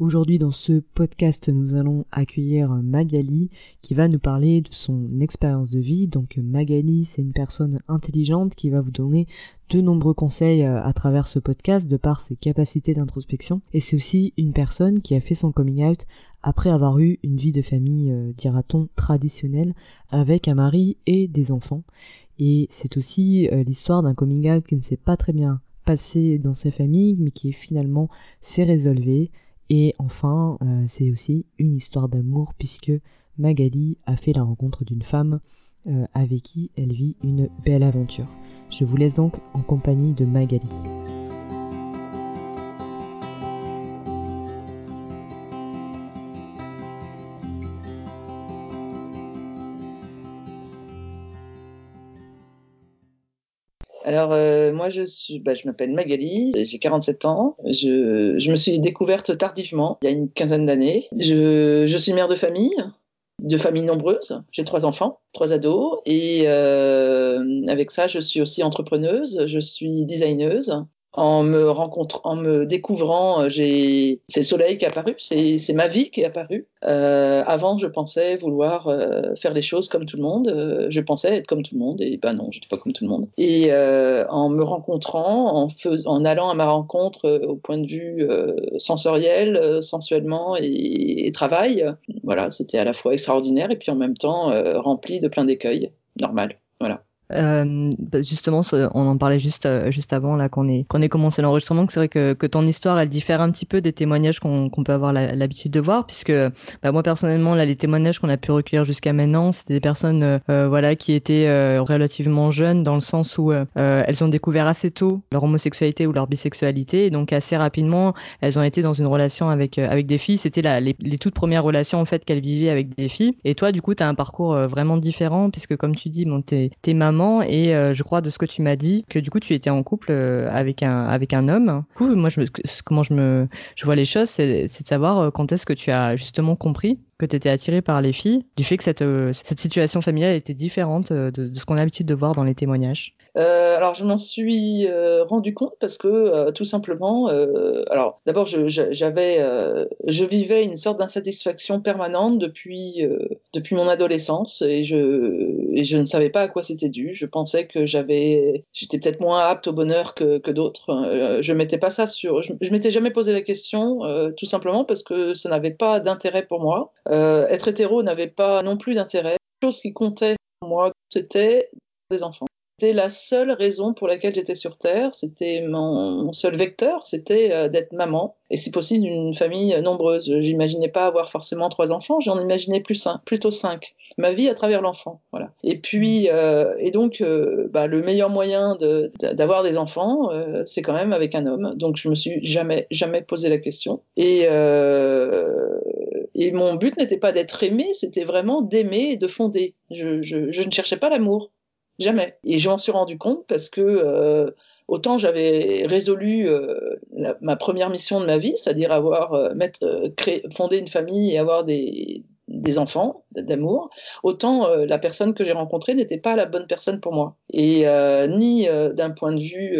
Aujourd'hui, dans ce podcast, nous allons accueillir Magali qui va nous parler de son expérience de vie. Donc Magali, c'est une personne intelligente qui va vous donner de nombreux conseils euh, à travers ce podcast de par ses capacités d'introspection. Et c'est aussi une personne qui a fait son coming out après avoir eu une vie de famille, euh, dira-t-on, traditionnelle, avec un mari et des enfants. Et c'est aussi euh, l'histoire d'un coming out qui ne s'est pas très bien passé dans sa famille, mais qui finalement s'est résolvé et enfin, euh, c'est aussi une histoire d'amour puisque Magali a fait la rencontre d'une femme euh, avec qui elle vit une belle aventure. Je vous laisse donc en compagnie de Magali. Alors euh, moi je suis, bah, je m'appelle Magali, j'ai 47 ans. Je, me suis découverte tardivement, il y a une quinzaine d'années. Je, je, suis mère de famille, de famille nombreuse. J'ai trois enfants, trois ados, et euh, avec ça je suis aussi entrepreneuse. Je suis designeuse en me rencontrant, en me découvrant, euh, j'ai, c'est le soleil qui est apparu, c'est, ma vie qui est apparue. Euh, avant, je pensais vouloir euh, faire les choses comme tout le monde. Euh, je pensais être comme tout le monde, et ben non, j'étais pas comme tout le monde. Et euh, en me rencontrant, en, en allant à ma rencontre au point de vue sensoriel, sensuellement et, et, travail, voilà, c'était à la fois extraordinaire et puis en même temps rempli de plein d'écueils, normal. Voilà. Euh, bah, justement, on en parlait juste euh, juste avant là qu'on ait qu'on ait commencé l'enregistrement. Que c'est vrai que, que ton histoire, elle diffère un petit peu des témoignages qu'on qu'on peut avoir l'habitude de voir, puisque bah, moi personnellement, là, les témoignages qu'on a pu recueillir jusqu'à maintenant, c'était des personnes euh, euh voilà qui étaient euh, relativement jeunes dans le sens où elles ont découvert assez tôt leur homosexualité ou leur bisexualité, et donc assez rapidement, elles ont été dans une relation avec avec des filles. C'était les, les toutes premières relations en fait qu'elles vivaient avec des filles. Et toi, du coup, tu as un parcours vraiment différent, puisque comme tu dis, bon, t'es t'es maman et euh, je crois de ce que tu m'as dit que du coup tu étais en couple euh, avec un avec un homme. Du coup, moi comment je me je vois les choses, c'est de savoir euh, quand est-ce que tu as justement compris que tu étais attiré par les filles, du fait que cette, cette situation familiale était différente de, de ce qu'on a l'habitude de voir dans les témoignages. Euh, alors je m'en suis euh, rendu compte parce que euh, tout simplement, alors d'abord je, j'avais, je vivais une sorte d'insatisfaction permanente depuis depuis mon adolescence et je et je ne savais pas à quoi c'était dû. Je pensais que j'avais, j'étais peut-être moins apte au bonheur que, que d'autres. je mettais pas ça sur, je, je m'étais jamais posé la question, tout simplement parce que ça n'avait pas d'intérêt pour moi. être hétéro n'avait pas non plus d'intérêt. La chose qui comptait pour moi, c'était les enfants. C'était la seule raison pour laquelle j'étais sur Terre. C'était mon, seul vecteur, c'était euh, d'être maman. Et si possible, d'une famille nombreuse. J'imaginais pas avoir forcément trois enfants, j'en imaginais plus cinq, plutôt cinq. Ma vie à travers l'enfant, voilà. Et puis, euh, et donc, euh, bah, le meilleur moyen d'avoir de, des enfants, c'est quand même avec un homme. Donc, je me suis jamais, jamais posé la question. Et, et mon but n'était pas d'être aimé, c'était vraiment d'aimer et de fonder. Je ne cherchais pas l'amour. Jamais. Et j'en suis rendu compte parce que euh, autant j'avais résolu euh, ma première mission de ma vie, c'est-à-dire avoir euh, mettre, euh, créer, fonder une famille et avoir des, des enfants d'amour, autant euh, la personne que j'ai rencontrée n'était pas la bonne personne pour moi. Et euh, ni d'un point de vue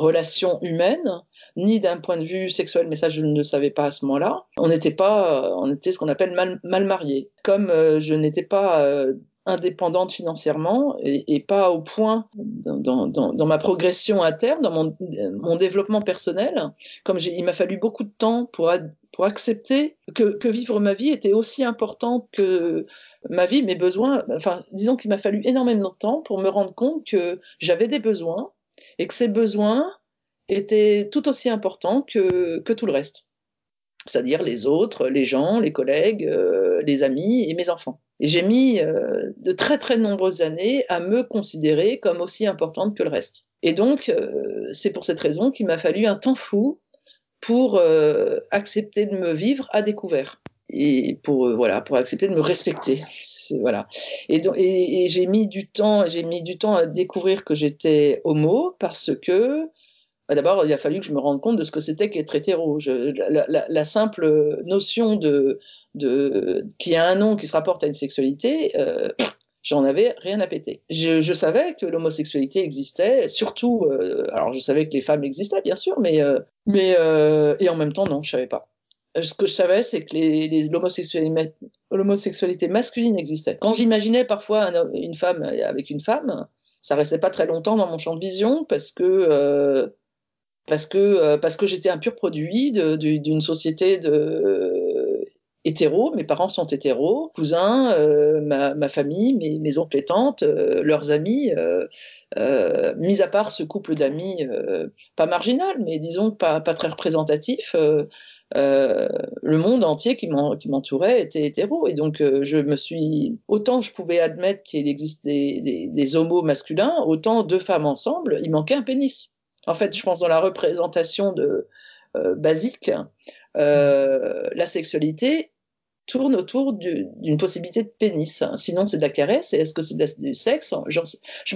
relation humaine, ni d'un point de vue sexuel, mais ça je ne le savais pas à ce moment-là. On n'était pas, on était ce qu'on appelle mal, mal mariés. Comme je n'étais pas indépendante financièrement et, pas au point dans, ma progression à terme, dans mon, développement personnel, comme il m'a fallu beaucoup de temps pour, accepter que, vivre ma vie était aussi important que ma vie, mes besoins. Enfin, disons qu'il m'a fallu énormément de temps pour me rendre compte que j'avais des besoins et que ces besoins étaient tout aussi importants que tout le reste c'est-à-dire les autres, les gens, les collègues, euh, les amis et mes enfants. Et j'ai mis euh, de très très nombreuses années à me considérer comme aussi importante que le reste. Et donc, euh, c'est pour cette raison qu'il m'a fallu un temps fou pour euh, accepter de me vivre à découvert et pour euh, voilà pour accepter de me respecter voilà et, donc, et, et j'ai mis du temps j'ai mis du temps à découvrir que j'étais homo parce que bah, d'abord, il a fallu que je me rende compte de ce que c'était qu'être hétéro. La, simple notion de, de qui a un nom qui se rapporte à une sexualité, euh, j'en avais rien à péter. Je, savais que l'homosexualité existait, surtout, euh, alors je savais que les femmes existaient bien sûr, mais euh, mais et en même temps non, je savais pas. ce que je savais, c'est que les, les l'homosexualité masculine existait. Quand j'imaginais parfois une femme avec une femme, ça restait pas très longtemps dans mon champ de vision parce que parce que euh, parce que j'étais un pur produit d'une société de euh, hétéro. Mes parents sont hétéros, cousins, euh, ma, ma, famille, mes, mes, oncles et tantes, euh, leurs amis. mis à part ce couple d'amis, pas marginal, mais disons pas pas très représentatif. Euh, le monde entier qui m'entourait était hétéro. Et donc, euh, je me suis. Autant je pouvais admettre qu'il existe des, des, des, homos masculins, autant deux femmes ensemble, il manquait un pénis. En fait, je pense dans la représentation de, euh, basique, euh, la sexualité tourne autour d'une possibilité de pénis. Sinon, c'est de la caresse. Et est-ce que c'est du sexe? Je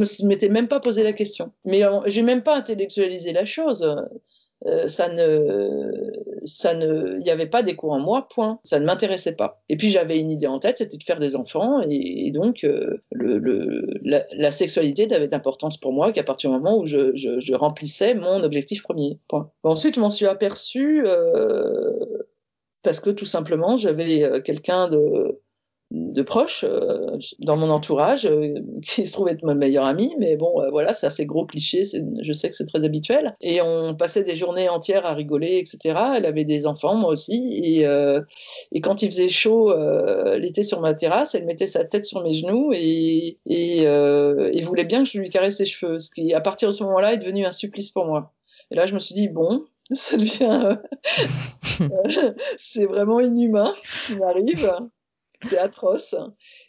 me m'étais même pas posé la question. Mais j'ai même pas intellectualisé la chose. Euh, ça ne, ça ne, il n'y avait pas d'écho en moi, point. Ça ne m'intéressait pas. Et puis j'avais une idée en tête, c'était de faire des enfants, et, donc euh, le, le, la, la, sexualité n'avait d'importance pour moi qu'à partir du moment où je, je, je, remplissais mon objectif premier. Point. Ensuite, je m'en suis aperçu euh, parce que tout simplement j'avais euh, quelqu'un de de proches euh, dans mon entourage euh, qui se trouvait être ma meilleure amie mais bon euh, voilà c'est assez gros cliché je sais que c'est très habituel. Et on passait des journées entières à rigoler etc elle avait des enfants moi aussi et, et quand il faisait chaud l'été sur ma terrasse elle mettait sa tête sur mes genoux et, et, et voulait bien que je lui caresse ses cheveux ce qui à partir de ce moment là est devenu un supplice pour moi. Et là je me suis dit bon ça devient c'est vraiment inhumain ce qui m'arrive c'est atroce.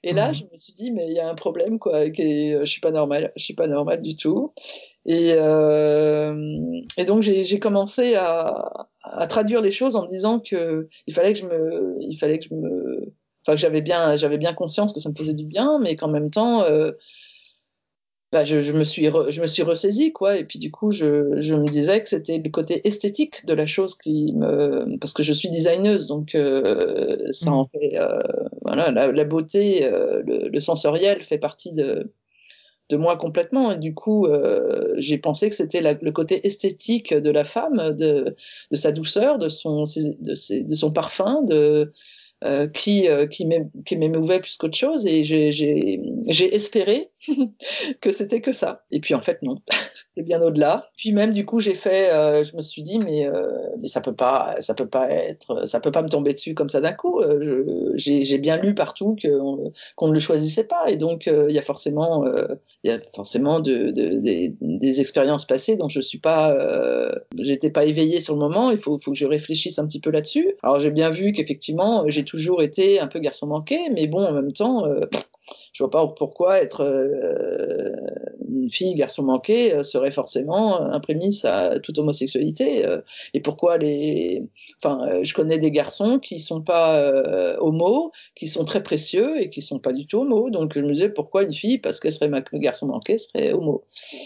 Et là, mhm. je me suis dit, mais il y a un problème, quoi. Que euh, je suis pas normale. Je suis pas normale du tout. Et, euh, et donc, j'ai commencé à, à, traduire les choses en me disant que il fallait que je me, il fallait que je me, enfin, que j'avais bien, j'avais bien conscience que ça me faisait du bien, mais qu'en même temps, euh, bah, je, je, me suis re, je me suis ressaisie quoi et puis du coup je, je me disais que c'était le côté esthétique de la chose qui me parce que je suis designeuse donc euh, ça en mmh. fait euh, voilà la, la beauté euh, le, le, sensoriel fait partie de de moi complètement et du coup euh, j'ai pensé que c'était le côté esthétique de la femme de, de sa douceur de son de, ses, de son parfum de euh, qui, euh, qui m'émouvait plus qu'autre chose et j'ai espéré que c'était que ça. Et puis en fait non, bien au-delà. Puis même du coup j'ai fait, euh, je me suis dit mais euh, mais ça peut pas, ça peut pas être, ça peut pas me tomber dessus comme ça d'un coup. Euh, j'ai bien lu partout qu'on ne le choisissait pas et donc il y a forcément il y a forcément de, de, des, expériences passées dont je suis pas, j'étais pas éveillée sur le moment. Il faut que je réfléchisse un petit peu là-dessus. Alors j'ai bien vu qu'effectivement j'ai toujours été un peu garçon manqué, mais bon, en même temps, je vois pas pourquoi être euh, une fille garçon manqué euh, serait forcément un prémisse à toute homosexualité euh, et pourquoi les enfin je connais des garçons qui sont pas homo qui sont très précieux et qui sont pas du tout homo donc je me disais pourquoi une fille parce qu'elle serait ma garçon manqué serait homo.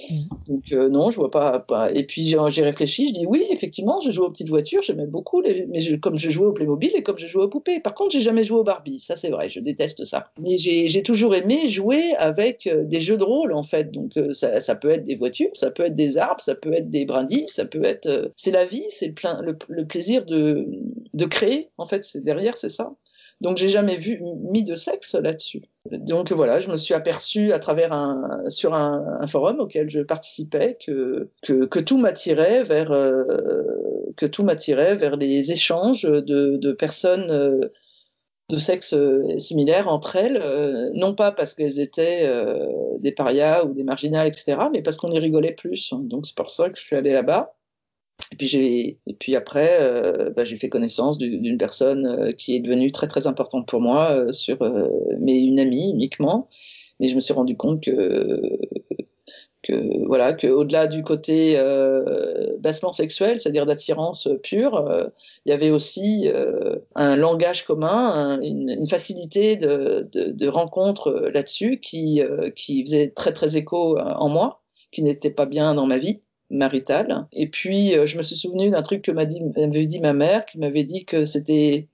Mmh. donc non je vois pas, pas... et puis j'ai réfléchi je dis oui effectivement je joue aux petites voitures j'aimais beaucoup les... mais je, comme je jouais au Playmobil et comme je jouais aux poupées. Par contre j'ai jamais joué au Barbie ça c'est vrai je déteste ça. Mais j'ai toujours aimé jouer avec euh, des jeux de rôle en fait. Donc euh, ça, ça, peut être des voitures, ça peut être des arbres, ça peut être des brindilles, ça peut être. Euh, c'est la vie, c'est le, le, plaisir de, de créer en fait. C'est derrière, c'est ça. Donc j'ai jamais vu mis de sexe là-dessus. Donc voilà, je me suis aperçu à travers un sur un, forum auquel je participais que que, tout m'attirait vers que tout m'attirait vers les échanges de, de personnes de sexe euh, similaire entre elles, euh, non pas parce qu'elles étaient euh, des parias ou des marginales, etc., mais parce qu'on y rigolait plus. Donc c'est pour ça que je suis allée là-bas. Et puis j'ai et puis après bah, j'ai fait connaissance d'une personne qui est devenue très très importante pour moi sur mais une amie uniquement. Mais je me suis rendu compte que que voilà que au-delà du côté euh, bassement sexuel, c'est-à-dire d'attirance pure, euh, il y avait aussi euh, un langage commun, un, une, une, facilité de, de, de rencontre là-dessus qui euh, qui faisait très très écho en moi, qui n'était pas bien dans ma vie maritale. Et puis je me suis souvenu d'un truc que m'a dit m'avait dit ma mère, qui m'avait dit que c'était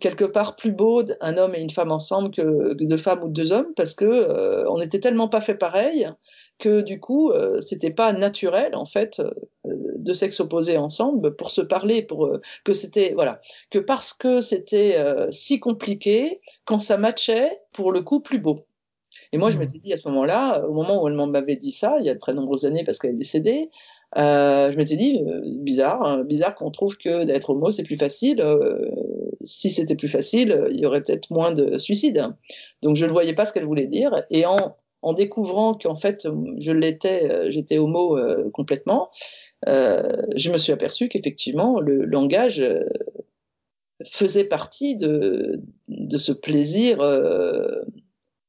quelque part plus beau un homme et une femme ensemble que deux femmes ou deux hommes parce que on n'était tellement pas fait pareil que du coup, euh, c'était pas naturel en fait euh, de sexe opposé ensemble pour se parler, pour euh, que c'était voilà, que parce que c'était si compliqué, quand ça matchait, pour le coup plus beau. Et moi, je mmh. m'étais dit à ce moment-là, au moment où elle m'avait dit ça, il y a de très nombreuses années parce qu'elle est décédée, je m'étais dit bizarre, hein, bizarre qu'on trouve que d'être homo c'est plus facile. si c'était plus facile, il y aurait peut-être moins de suicides. Donc je ne voyais pas ce qu'elle voulait dire. Et en en découvrant qu'en fait je l'étais, euh, j'étais homo euh, complètement, euh, je me suis aperçu qu'effectivement le langage faisait partie de, de ce plaisir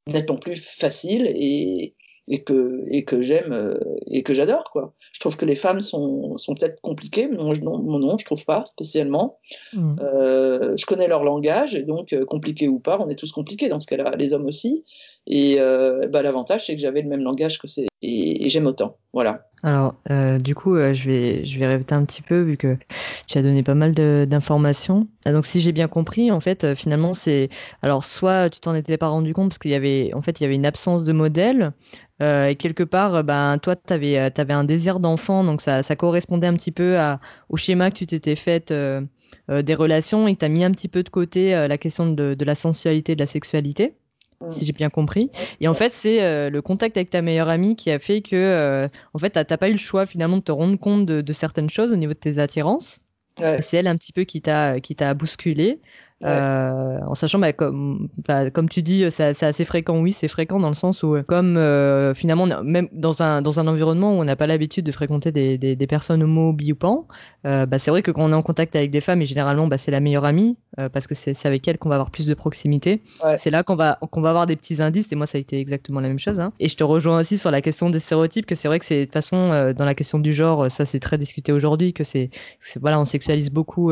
nettement plus facile et, et que et que j'aime et que j'adore quoi. Je trouve que les femmes sont, sont peut-être compliquées, mais non, non, non, je trouve pas spécialement. Mmh. Euh, je connais leur langage et donc compliqué ou pas, on est tous compliqués dans ce cas-là, les hommes aussi. Et euh, bah, l'avantage, c'est que j'avais le même langage que c'est et, j'aime autant. Voilà. Alors, euh, du coup, euh, je vais je vais répéter un petit peu vu que tu as donné pas mal d'informations. Ah, donc, si j'ai bien compris, en fait, finalement, c'est alors soit tu t'en étais pas rendu compte parce qu'il y avait en fait il y avait une absence de modèle. et quelque part, ben toi, tu avais, avais un désir d'enfant, donc ça, ça correspondait un petit peu à, au schéma que tu t'étais fait des relations et que tu as mis un petit peu de côté la question de, de la sensualité, de la sexualité si j'ai bien compris. Et en fait, c'est euh, le contact avec ta meilleure amie qui a fait que, euh, en fait, t'as pas eu le choix finalement de te rendre compte de, de certaines choses au niveau de tes attirances. C'est elle un petit peu qui t'a qui t'a bousculé. Euh, en sachant bah, comme bah, comme tu dis c'est assez fréquent. Oui c'est fréquent dans le sens où comme euh, finalement même dans un dans un environnement où on n'a pas l'habitude de fréquenter des, des, des, personnes homo bi ou pan euh, bah, c'est vrai que quand on est en contact avec des femmes et généralement bah, c'est la meilleure amie euh, parce que c'est avec elle qu'on va avoir plus de proximité. C'est là qu'on va qu'on va avoir des petits indices et moi ça a été exactement la même chose hein. et je te rejoins aussi sur la question des stéréotypes que c'est vrai que c'est de toute façon euh, dans la question du genre ça c'est très discuté aujourd'hui que c'est voilà on sexualise beaucoup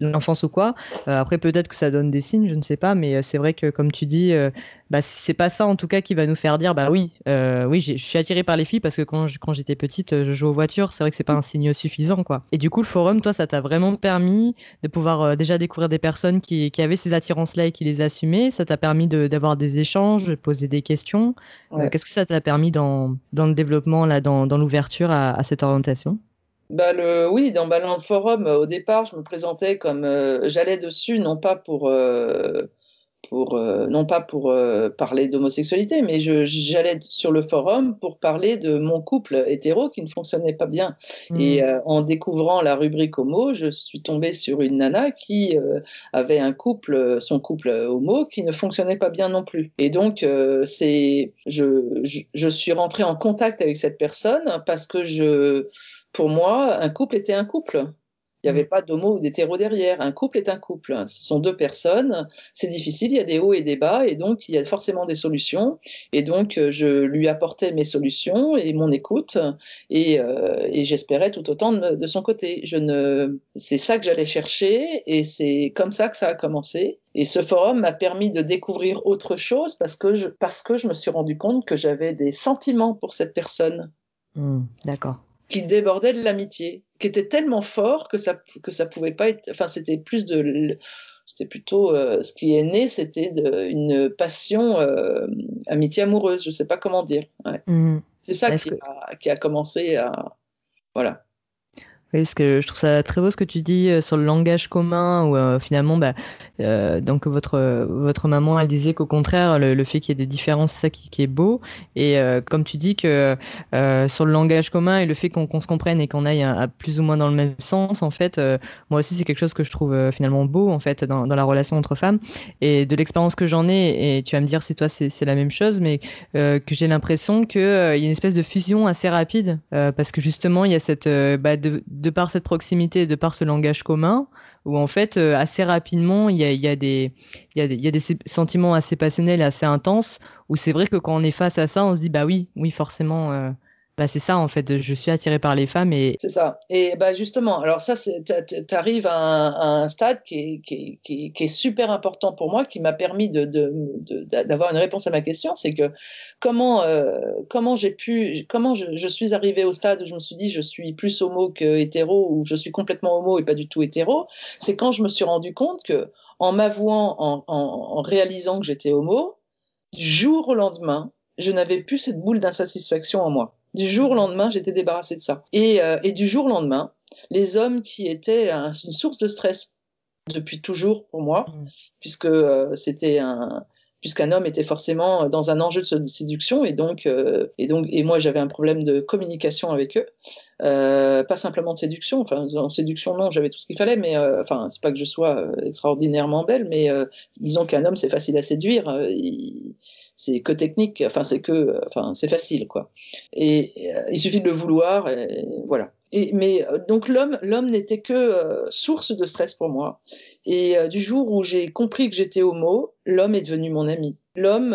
l'enfance ou quoi. Après peut-être que ça donne des signes, je ne sais pas, mais euh, c'est vrai que comme tu dis, euh, bah c'est pas ça en tout cas qui va nous faire dire bah oui, euh, oui, je suis attirée par les filles parce que quand j'étais petite, je jouais aux voitures. C'est vrai que c'est pas un signe suffisant quoi. Et du coup, le forum, toi, ça t'a vraiment permis de pouvoir déjà découvrir des personnes qui, qui avaient ces attirances-là et qui les assumaient. Ça t'a permis d'avoir des échanges, de poser des questions. Qu'est-ce que ça t'a permis dans dans le développement là, dans dans l'ouverture à, à cette orientation? Bah le, oui, dans, le forum, au départ, je me présentais comme euh, j'allais dessus, non pas pour, euh, pour euh, non pas pour parler d'homosexualité, mais j'allais sur le forum pour parler de mon couple hétéro qui ne fonctionnait pas bien. Mmh. Et en découvrant la rubrique homo, je suis tombée sur une nana qui avait un couple, son couple homo, qui ne fonctionnait pas bien non plus. Et donc, c'est, je, je, je suis rentrée en contact avec cette personne parce que je pour moi, un couple était un couple. Il n'y avait mm. pas d'homo ou d'hétéro derrière. Un couple est un couple. Ce sont deux personnes. C'est difficile. Il y a des hauts et des bas. Et donc, il y a forcément des solutions. Et donc, euh, je lui apportais mes solutions et mon écoute. Et, euh, et j'espérais tout autant de, son côté. Je ne, c'est ça que j'allais chercher. Et c'est comme ça que ça a commencé. Et ce forum m'a permis de découvrir autre chose parce que je, parce que je me suis rendu compte que j'avais des sentiments pour cette personne. Mm, d'accord qui débordait de l'amitié, qui était tellement fort que ça que ça pouvait pas être. Enfin, c'était plus de c'était plutôt euh, ce qui est né, c'était une passion euh, amitié amoureuse. Je sais pas comment dire. Ouais. Mmh. C'est ça qui, a, qui, a, commencé à voilà. Oui, parce que je trouve ça très beau ce que tu dis euh, sur le langage commun, où euh, finalement, bah, euh, donc votre votre maman, elle disait qu'au contraire, le, fait qu'il y ait des différences, c'est ça qui, qui, est beau. Et comme tu dis que sur le langage commun et le fait qu'on se comprenne et qu'on aille à, plus ou moins dans le même sens, en fait, moi aussi c'est quelque chose que je trouve finalement beau en fait dans, dans la relation entre femmes. Et de l'expérience que j'en ai, et tu vas me dire si toi c'est la même chose, mais que j'ai l'impression qu'il y a une espèce de fusion assez rapide, parce que justement il y a cette bah, de par cette proximité, de par ce langage commun, où en fait euh, assez rapidement il y a, y, a des, y, a y a des sentiments assez passionnels, assez intenses, où c'est vrai que quand on est face à ça, on se dit bah oui, oui forcément, euh, bah c'est ça en fait, je suis attirée par les femmes et c'est ça. Et bah justement, alors ça, tu arrives à, un stade qui est, super important pour moi, qui m'a permis d'avoir une réponse à ma question, c'est que comment euh, j'ai pu, comment je, suis arrivée au stade où je me suis dit je suis plus homo que hétéro ou je suis complètement homo et pas du tout hétéro, c'est quand je me suis rendu compte que en m'avouant, en, en, en réalisant que j'étais homo, du jour au lendemain, je n'avais plus cette boule d'insatisfaction en moi. Du jour au lendemain, j'étais débarrassée de ça. Et, euh, et, du jour au lendemain, les hommes qui étaient un, une source de stress depuis toujours pour moi, mmh. puisque euh, c'était un puisqu'un homme était forcément dans un enjeu de séduction et donc euh, et donc et moi j'avais un problème de communication avec eux euh, pas simplement de séduction enfin en séduction non j'avais tout ce qu'il fallait mais euh, enfin c'est pas que je sois extraordinairement belle mais disons qu'un homme c'est facile à séduire il, c'est que technique, enfin c'est que, enfin c'est facile quoi. Et, euh, il suffit de le vouloir, et, voilà. Et, mais euh, donc l'homme, l'homme n'était que euh, source de stress pour moi. Et du jour où j'ai compris que j'étais homo, l'homme est devenu mon ami. L'homme,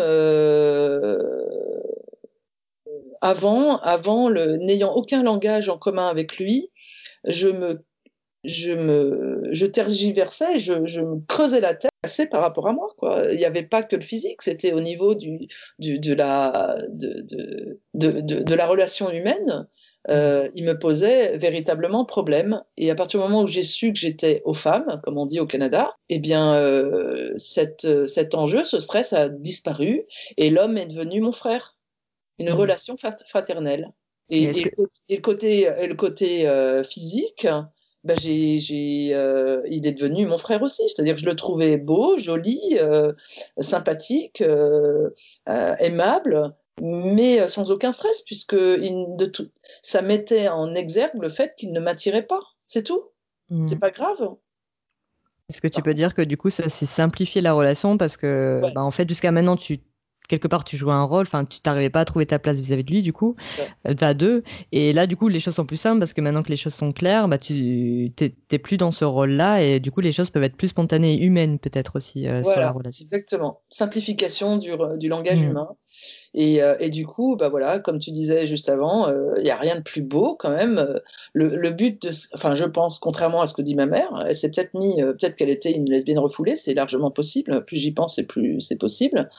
avant, avant le, n'ayant aucun langage en commun avec lui, je me je me je tergiversais, je, je me creusais la tête par rapport à moi quoi. Il n'y avait pas que le physique, c'était au niveau du, du de la de, de, de, de, la relation humaine. Euh, il me posait véritablement problème. Et à partir du moment où j'ai su que j'étais aux femmes, comme on dit au Canada, eh bien, euh, cette, cet enjeu, ce stress a disparu et l'homme est devenu mon frère. Une mmh. relation fraternelle. Et, et, que... et, le côté, le côté euh, physique, ben j'ai, j'ai, euh, il est devenu mon frère aussi. C'est-à-dire que je le trouvais beau, joli, euh, sympathique, euh, aimable, mais sans aucun stress, puisque il, de tout, ça mettait en exergue le fait qu'il ne m'attirait pas. C'est tout. Mmh. C'est pas grave. Est-ce que tu peux dire que du coup ça s'est simplifié la relation parce que ouais. bah, en fait jusqu'à maintenant tu quelque part tu jouais un rôle, enfin tu t'arrivais pas à trouver ta place vis-à-vis de lui du coup, ouais. à deux. Et là du coup les choses sont plus simples parce que maintenant que les choses sont claires, bah tu t'es plus dans ce rôle-là et du coup les choses peuvent être plus spontanées et humaines peut-être aussi euh, voilà, sur la relation. Exactement. Simplification du, du langage mmh. humain. Et, euh, et, du coup, bah voilà, comme tu disais juste avant, il euh, n'y a rien de plus beau quand même. Le, le, but, de, enfin, je pense, contrairement à ce que dit ma mère, elle s'est peut-être mis, euh, peut-être qu'elle était une lesbienne refoulée, c'est largement possible. Plus j'y pense, et plus c'est possible.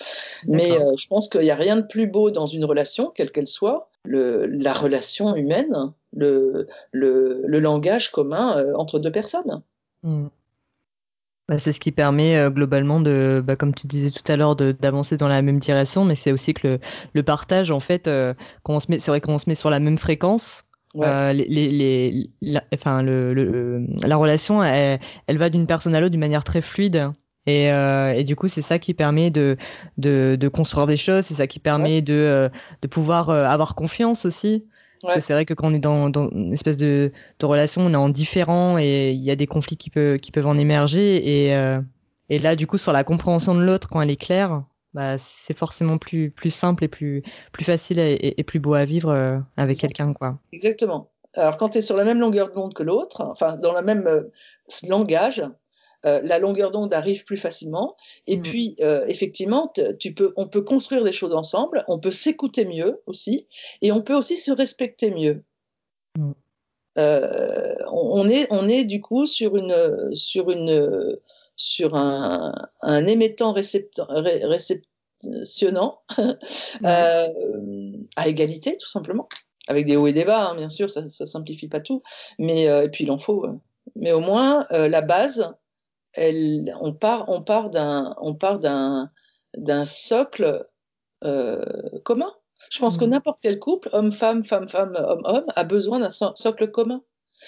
Mais euh, je pense qu'il n'y a rien de plus beau dans une relation, quelle qu'elle soit, le, la relation humaine, le, le, le langage commun euh, entre deux personnes. Mmh. Bah, c'est ce qui permet euh, globalement de, bah, comme tu disais tout à l'heure, d'avancer dans la même direction, mais c'est aussi que le, le, partage, en fait, euh, quand on se met, c'est vrai qu'on se met sur la même fréquence. Ouais. Euh, les, les, les la, enfin, le, le, la relation, elle, elle va d'une personne à l'autre d'une manière très fluide. Et, euh, et, du coup, c'est ça qui permet de, de, de construire des choses, c'est ça qui permet ouais. de, euh, de pouvoir euh, avoir confiance aussi. Parce ouais. que c'est vrai que quand on est dans, dans une espèce de, de, relation, on est en différent et il y a des conflits qui, peut, qui peuvent en émerger. Et, euh, et là, du coup, sur la compréhension de l'autre, quand elle est claire, bah, c'est forcément plus, plus simple et plus, plus facile et, et plus beau à vivre euh, avec quelqu'un. quoi. Exactement. Alors, quand tu es sur la même longueur d'onde que l'autre, enfin, dans le même euh, langage, euh, la longueur d'onde arrive plus facilement. Et mmh. puis, euh, effectivement, tu peux, on peut construire des choses ensemble, on peut s'écouter mieux aussi, et on peut aussi se respecter mieux. Mmh. Euh, on, est, on est du coup sur une, sur une, sur un, un émettant ré, réceptionnant mmh. à égalité, tout simplement. Avec des hauts et des bas, hein, bien sûr, ça, ça simplifie pas tout, mais et puis il en faut. Mais au moins, la base, elle, on part, on part d'un, on part d'un, d'un socle euh, commun. Je pense mmh. que n'importe quel couple, homme-femme, femme-femme, homme-homme, a besoin d'un socle commun.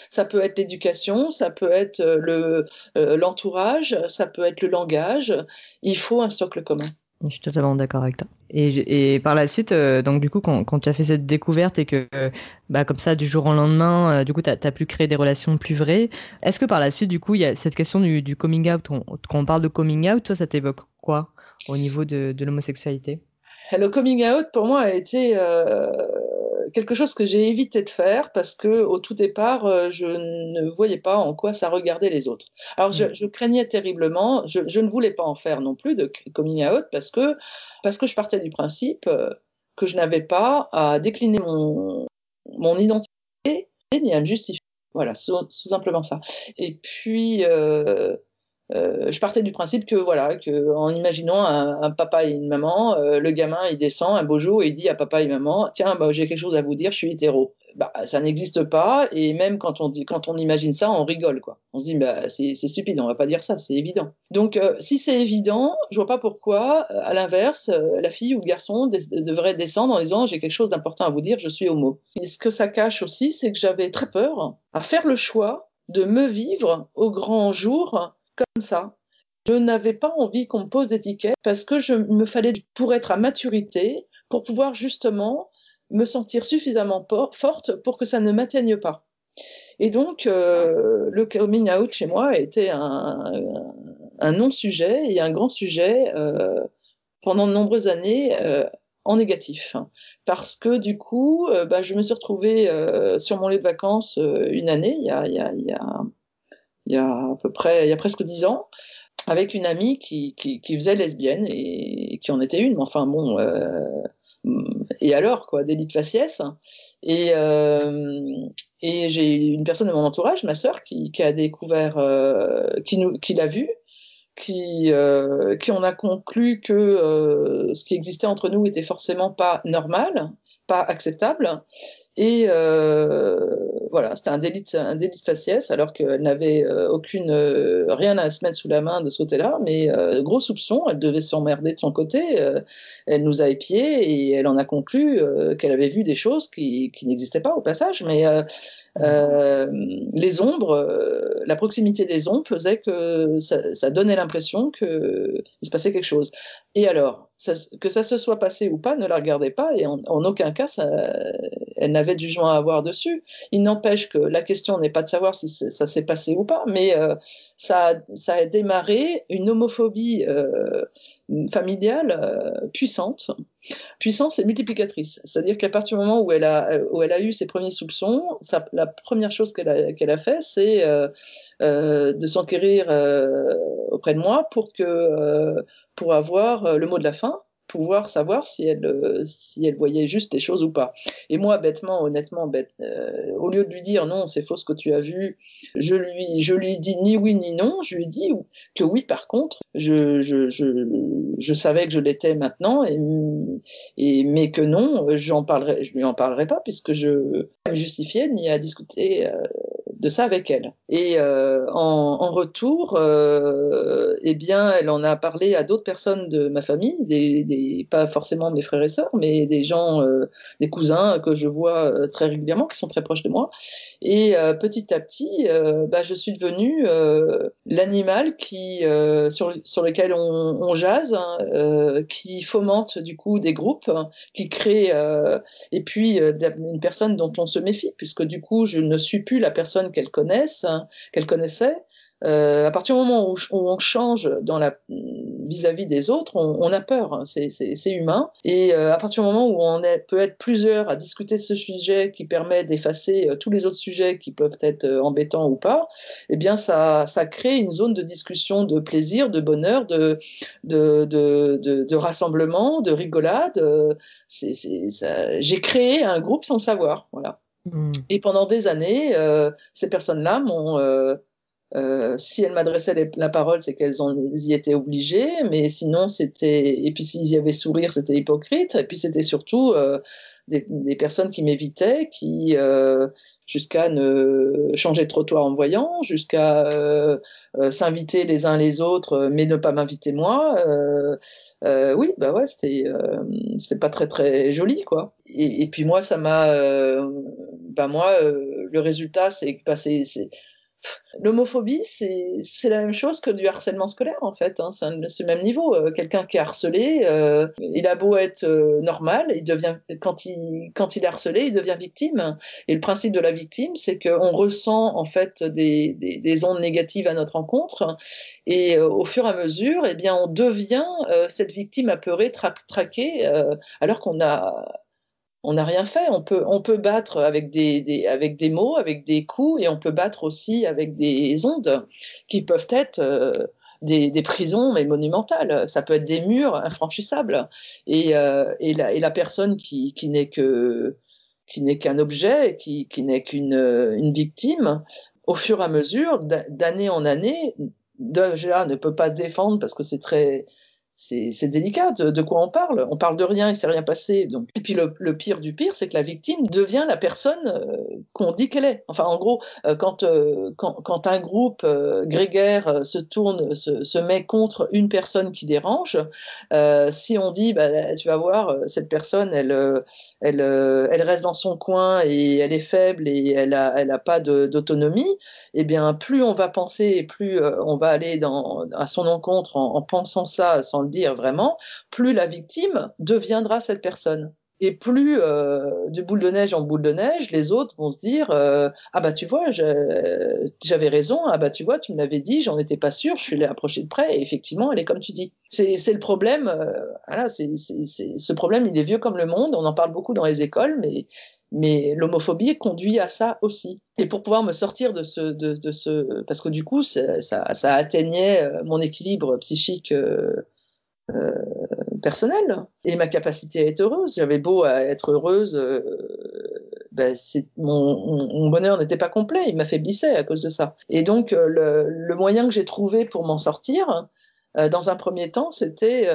Ça peut être l'éducation, ça peut être le, euh, l'entourage, ça peut être le langage. Il faut un socle commun. Je suis totalement d'accord avec toi. Et, par la suite, euh, donc du coup, quand, tu as fait cette découverte et que, euh, bah, comme ça, du jour au lendemain, euh, du coup, tu as, pu créer des relations plus vraies, est-ce que par la suite, du coup, il y a cette question du, coming out, quand on parle de coming out, toi, ça t'évoque quoi au niveau de l'homosexualité? Le coming out, pour moi, a été euh, quelque chose que j'ai évité de faire parce que au tout départ, euh, je ne voyais pas en quoi ça regardait les autres. Alors, je, je craignais terriblement, je, je, ne voulais pas en faire non plus de coming out parce que parce que je partais du principe euh, que je n'avais pas à décliner mon mon identité ni à me justifier. Voilà, tout simplement ça. Et puis, euh, euh, je partais du principe que voilà, que en imaginant un, papa et une maman, euh, le gamin il descend un beau jour et il dit à papa et maman, tiens, bah, j'ai quelque chose à vous dire, je suis hétéro. Bah, ça n'existe pas et même quand on dit, quand on imagine ça, on rigole quoi. On se dit bah c'est stupide, on va pas dire ça, c'est évident. Donc euh, si c'est évident, je vois pas pourquoi, à l'inverse, la fille ou le garçon devrait descendre en disant j'ai quelque chose d'important à vous dire, je suis homo. Et ce que ça cache aussi, c'est que j'avais très peur à faire le choix de me vivre au grand jour comme ça. Je n'avais pas envie qu'on me pose d'étiquette parce que je me fallait pour être à maturité, pour pouvoir justement me sentir suffisamment forte pour que ça ne m'atteigne pas. Et donc, euh, le coming out chez moi a été un, non-sujet et un grand sujet euh, pendant de nombreuses années euh, en négatif. Parce que du coup, bah, je me suis retrouvée sur mon lieu de vacances une année, il y a il y a à peu près, il y a presque dix ans, avec une amie qui, qui, faisait lesbienne et qui en était une, mais enfin bon, euh, et alors quoi, délit de faciès. Et, euh, et j'ai une personne de mon entourage, ma sœur, qui, qui a découvert, euh, qui qui l'a vu, qui, euh, qui on a conclu que ce qui existait entre nous était forcément pas normal, pas acceptable, et euh, voilà, c'était un délit, un délit de faciès, alors qu'elle n'avait euh, aucune euh, rien à se mettre sous la main de ce côté-là. Mais euh, gros soupçon, elle devait s'emmerder de son côté. elle nous a épiés et elle en a conclu qu'elle avait vu des choses qui, qui n'existaient pas au passage. Mais euh, les ombres, euh, la proximité des ombres faisait que ça, donnait l'impression qu'il se passait quelque chose. Et alors, que ça se soit passé ou pas, ne la regardez pas et en, aucun cas, elle n'avait du jugement à avoir dessus. Il n'empêche que la question n'est pas de savoir si ça s'est passé ou pas, mais euh, ça, a démarré une homophobie familiale euh, puissante puissance et multiplicatrice. C'est-à-dire qu'à partir du moment où elle a, où elle a eu ses premiers soupçons, ça, la première chose qu'elle a, qu'elle a fait, c'est euh, euh, de s'enquérir euh, auprès de moi pour que euh, pour avoir le mot de la fin pouvoir savoir si elle, euh, si elle voyait juste les choses ou pas. Et moi, bêtement, honnêtement, euh, au lieu de lui dire non, c'est faux ce que tu as vu, je lui, je lui dis ni oui ni non, je lui dis que oui, par contre, je, je, je, je savais que je l'étais maintenant, et, mais que non, j'en parlerai, je lui en parlerai pas puisque je ne me justifier ni à discuter euh, de ça avec elle. Et en, retour, eh bien, elle en a parlé à d'autres personnes de ma famille, des, pas forcément mes frères et sœurs, mais des gens, euh, des cousins que je vois euh, très régulièrement, qui sont très proches de moi. Et euh, petit à petit, bah, je suis devenue l'animal qui, sur, lequel on, jase, hein, qui fomente du coup des groupes, qui crée, et puis une personne dont on se méfie, puisque du coup, je ne suis plus la personne qu'elle connaisse, hein, qu'elle connaissait. Euh, à partir du moment où, on change dans la vis-à-vis des autres, on, a peur, hein, c'est humain. Et euh, à partir du moment où on est, peut être plusieurs à discuter de ce sujet qui permet d'effacer euh, tous les autres sujets qui peuvent être embêtants ou pas, eh bien ça, ça crée une zone de discussion, de plaisir, de bonheur, de, de, de, de, de rassemblement, de rigolade. J'ai créé un groupe sans le savoir, voilà. Mm. Et pendant des années, euh, ces personnes-là m'ont, euh, euh, si elles m'adressaient la parole, c'est qu'elles y étaient obligées, mais sinon c'était, et puis s'ils y avaient sourire, c'était hypocrite, et puis c'était surtout euh, des, des, personnes qui m'évitaient, qui euh, jusqu'à ne changer de trottoir en voyant, jusqu'à euh, euh, s'inviter les uns les autres, mais ne pas m'inviter moi. oui, bah ouais, c'était c'était pas très très joli quoi. Et, puis moi, ça m'a, bah moi, le résultat, c'est bah, c'est L'homophobie, c'est la même chose que du harcèlement scolaire, en fait. Hein. C'est ce même niveau. Euh, quelqu'un qui est harcelé, euh, il a beau être euh, normal, il devient, quand, il, est harcelé, il devient victime. Et le principe de la victime, c'est qu'on ressent en fait des, des, des, ondes négatives à notre rencontre. Et au fur et à mesure, eh bien, on devient cette victime apeurée, tra traquée, alors qu'on a on n'a rien fait. On peut, battre avec des, mots, avec des coups, et on peut battre aussi avec des ondes qui peuvent être euh, des, prisons, mais monumentales. Ça peut être des murs infranchissables. Et, euh, la, personne qui, n'est qu'un objet, qui, qui n'est qu'une une victime, au fur et à mesure, d'année en année, déjà ne peut pas se défendre parce que c'est très c'est délicat de, quoi on parle. On parle de rien, il s'est rien passé. Donc. Et puis le, pire du pire, c'est que la victime devient la personne euh, qu'on dit qu'elle est. Enfin, en gros, euh, quand, euh, quand, quand, un groupe grégaire se tourne, se, met contre une personne qui dérange, si on dit, bah, tu vas voir, cette personne, elle, elle, elle reste dans son coin et elle est faible et elle a, elle a pas d'autonomie, eh bien, plus on va penser et plus on va aller à son encontre en, en pensant ça sans dire vraiment, plus la victime deviendra cette personne. Et plus euh, de boule de neige en boule de neige, les autres vont se dire euh, ah bah tu vois j'avais raison ah bah tu vois tu me l'avais dit j'en étais pas sûr je suis allé approcher de près et effectivement elle est comme tu dis c'est le problème euh, voilà c'est ce problème il est vieux comme le monde on en parle beaucoup dans les écoles mais mais l'homophobie conduit à ça aussi. Et pour pouvoir me sortir de ce, de, ce, parce que du coup, ça, ça, atteignait mon équilibre psychique euh, personnel et ma capacité à être heureuse. J'avais beau à être heureuse, euh, ben mon, mon, bonheur n'était pas complet, il m'affaiblissait à cause de ça. Et donc euh, le, le moyen que j'ai trouvé pour m'en sortir, euh, dans un premier temps, c'était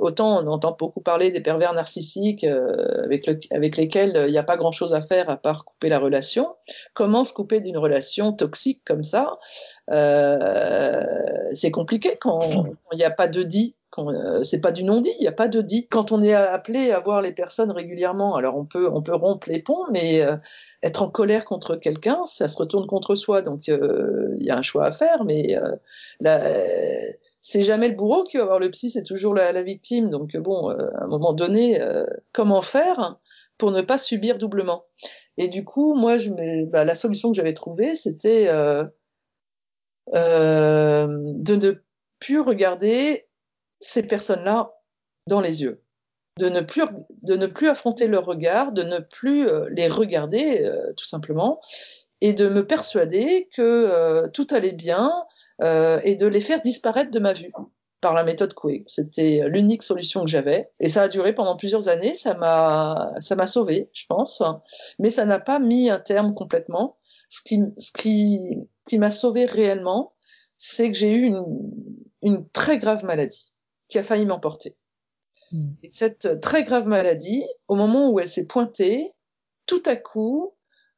autant on entend beaucoup parler des pervers narcissiques avec, le, avec lesquels il n'y a pas grand-chose à faire à part couper la relation. Comment se couper d'une relation toxique comme ça C'est compliqué quand il n'y a pas de dit euh, c'est pas du non-dit, il n'y a pas de dit. Quand on est appelé à voir les personnes régulièrement, alors on peut, on peut rompre les ponts, mais euh, être en colère contre quelqu'un, ça se retourne contre soi. Donc euh, il y a un choix à faire, mais c'est jamais le bourreau qui va voir le psy, c'est toujours la, victime. Donc bon, à un moment donné, comment faire pour ne pas subir doublement? Et du coup, moi, je bah, la solution que j'avais trouvée, c'était de ne plus regarder ces personnes-là dans les yeux, de ne plus, de ne plus affronter leur regard, de ne plus euh, les regarder euh, tout simplement, et de me persuader que euh, tout allait bien et de les faire disparaître de ma vue par la méthode Coué. C'était l'unique solution que j'avais et ça a duré pendant plusieurs années. Ça m'a, ça m'a sauvé, je pense, mais ça n'a pas mis un terme complètement. Ce qui, ce qui, qui m'a sauvé réellement, c'est que j'ai eu une, une très grave maladie qui a failli m'emporter. Hmm. Et cette très grave maladie, au moment où elle s'est pointée, tout à coup,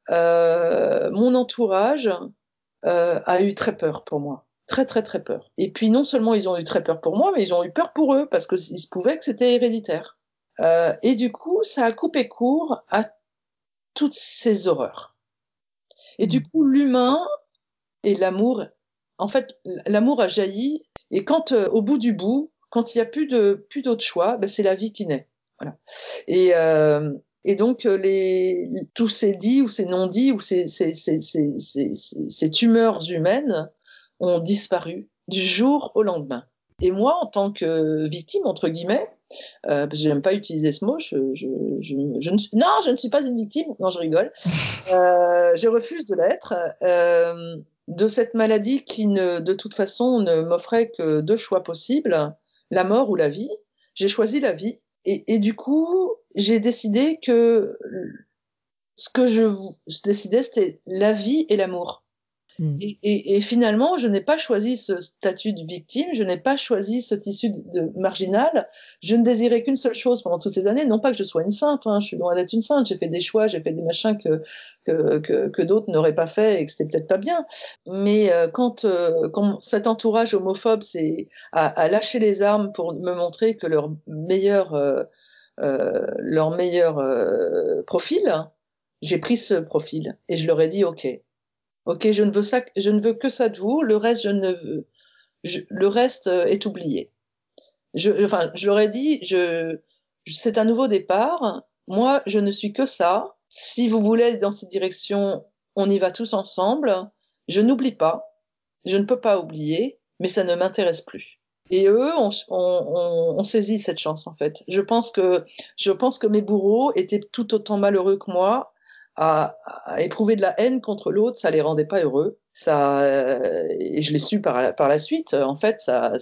euh, mon entourage euh, a eu très peur pour moi. Très, très, très peur. Et puis, non seulement ils ont eu très peur pour moi, mais ils ont eu peur pour eux, parce qu'il se pouvait que c'était héréditaire. Euh, et du coup, ça a coupé court à toutes ces horreurs. Et du hmm. coup, l'humain et l'amour, en fait, l'amour a jailli. Et quand, euh, au bout du bout, quand il n'y a plus de plus d'autre choix, ben c'est la vie qui naît. Voilà. Et, euh, et donc euh, les, tous ces dits ou ces non-dits ou ces, ces, ces, ces, tumeurs humaines ont disparu du jour au lendemain. Et moi, en tant que victime entre guillemets, euh, parce que j'aime pas utiliser ce mot, je, je, je, je, ne suis, non, je ne suis pas une victime. Non, je rigole. Euh, je refuse de l'être. De cette maladie qui ne, de toute façon, ne m'offrait que deux choix possibles la mort ou la vie. J'ai choisi la vie. Et, du coup, j'ai décidé que ce que je, je décidais, c'était la vie et l'amour. Mm. Et, et, finalement, je n'ai pas choisi ce statut de victime, je n'ai pas choisi ce tissu de, marginal. Je ne désirais qu'une seule chose pendant toutes ces années, non pas que je sois une sainte, hein, je suis loin d'être une sainte. J'ai fait des choix, j'ai fait des machins que que, que, que d'autres n'auraient pas fait et que c'était peut-être pas bien. Mais euh, quand, euh, quand cet entourage homophobe a, a, lâché les armes pour me montrer que leur meilleur euh, euh leur meilleur profil, j'ai pris ce profil et je leur ai dit OK Ok, je ne veux ça, je ne veux que ça de vous. Le reste, je ne veux, le reste euh, est oublié. Je, enfin, je leur ai dit, c'est un nouveau départ. Moi, je ne suis que ça. Si vous voulez aller dans cette direction, on y va tous ensemble. Je n'oublie pas. Je ne peux pas oublier, mais ça ne m'intéresse plus. Et eux ont, on, on, saisi cette chance en fait. Je pense que je pense que mes bourreaux étaient tout autant malheureux que moi à, éprouver de la haine contre l'autre, ça les rendait pas heureux. Ça, euh, et je l'ai su par la, suite. En fait, ça,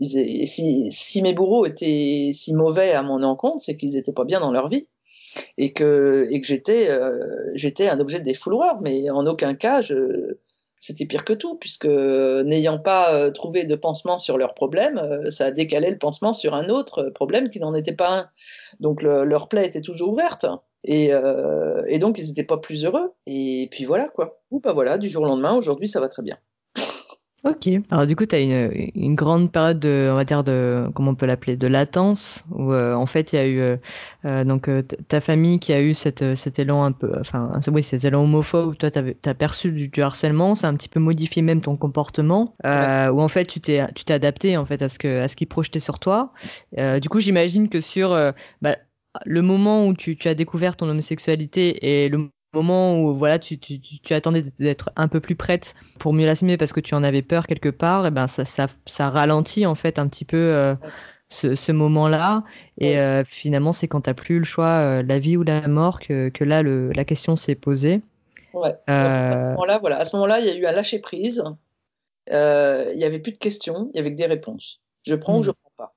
si, mes bourreaux étaient si mauvais à mon encontre, c'est qu'ils étaient pas bien dans leur vie. et que, euh, j'étais un objet de défouloir, mais en aucun cas, c'était pire que tout, puisque n'ayant pas euh, trouvé de pansement sur leur problème, euh, ça a décalé le pansement sur un autre problème qui n'en était pas un. Donc le, leur plaie était toujours ouverte. Et, euh, et donc ils n'étaient pas plus heureux. Et puis voilà quoi. Ou bah voilà, du jour au lendemain, aujourd'hui ça va très bien. Ok. Alors du coup, tu as une, une grande période de, on va dire de, comment on peut l'appeler, de latence, où euh, en fait il y a eu euh, euh donc euh, ta famille qui a eu cette, cet élan un peu, enfin oui, cet élan homophobe. Toi, tu as perçu du, du, harcèlement, ça a un petit peu modifié même ton comportement, ouais. où en fait tu t'es, tu t'es adapté en fait à ce que, à ce qui projetait sur toi. du coup, j'imagine que sur bah, le moment où tu, tu as découvert ton homosexualité et le moment où voilà tu, tu, tu attendais d'être un peu plus prête pour mieux l'assumer parce que tu en avais peur quelque part et ben ça ça, ça ralentit en fait un petit peu euh, ce, ce moment là et euh, finalement c'est quand t'as plus le choix euh, la vie ou la mort que, que là le, la question s'est posée. Ouais. À ce moment là voilà à ce moment il y a eu un lâcher prise il y avait plus de questions il y avait que des réponses. Je prends mmh. ou je prends pas.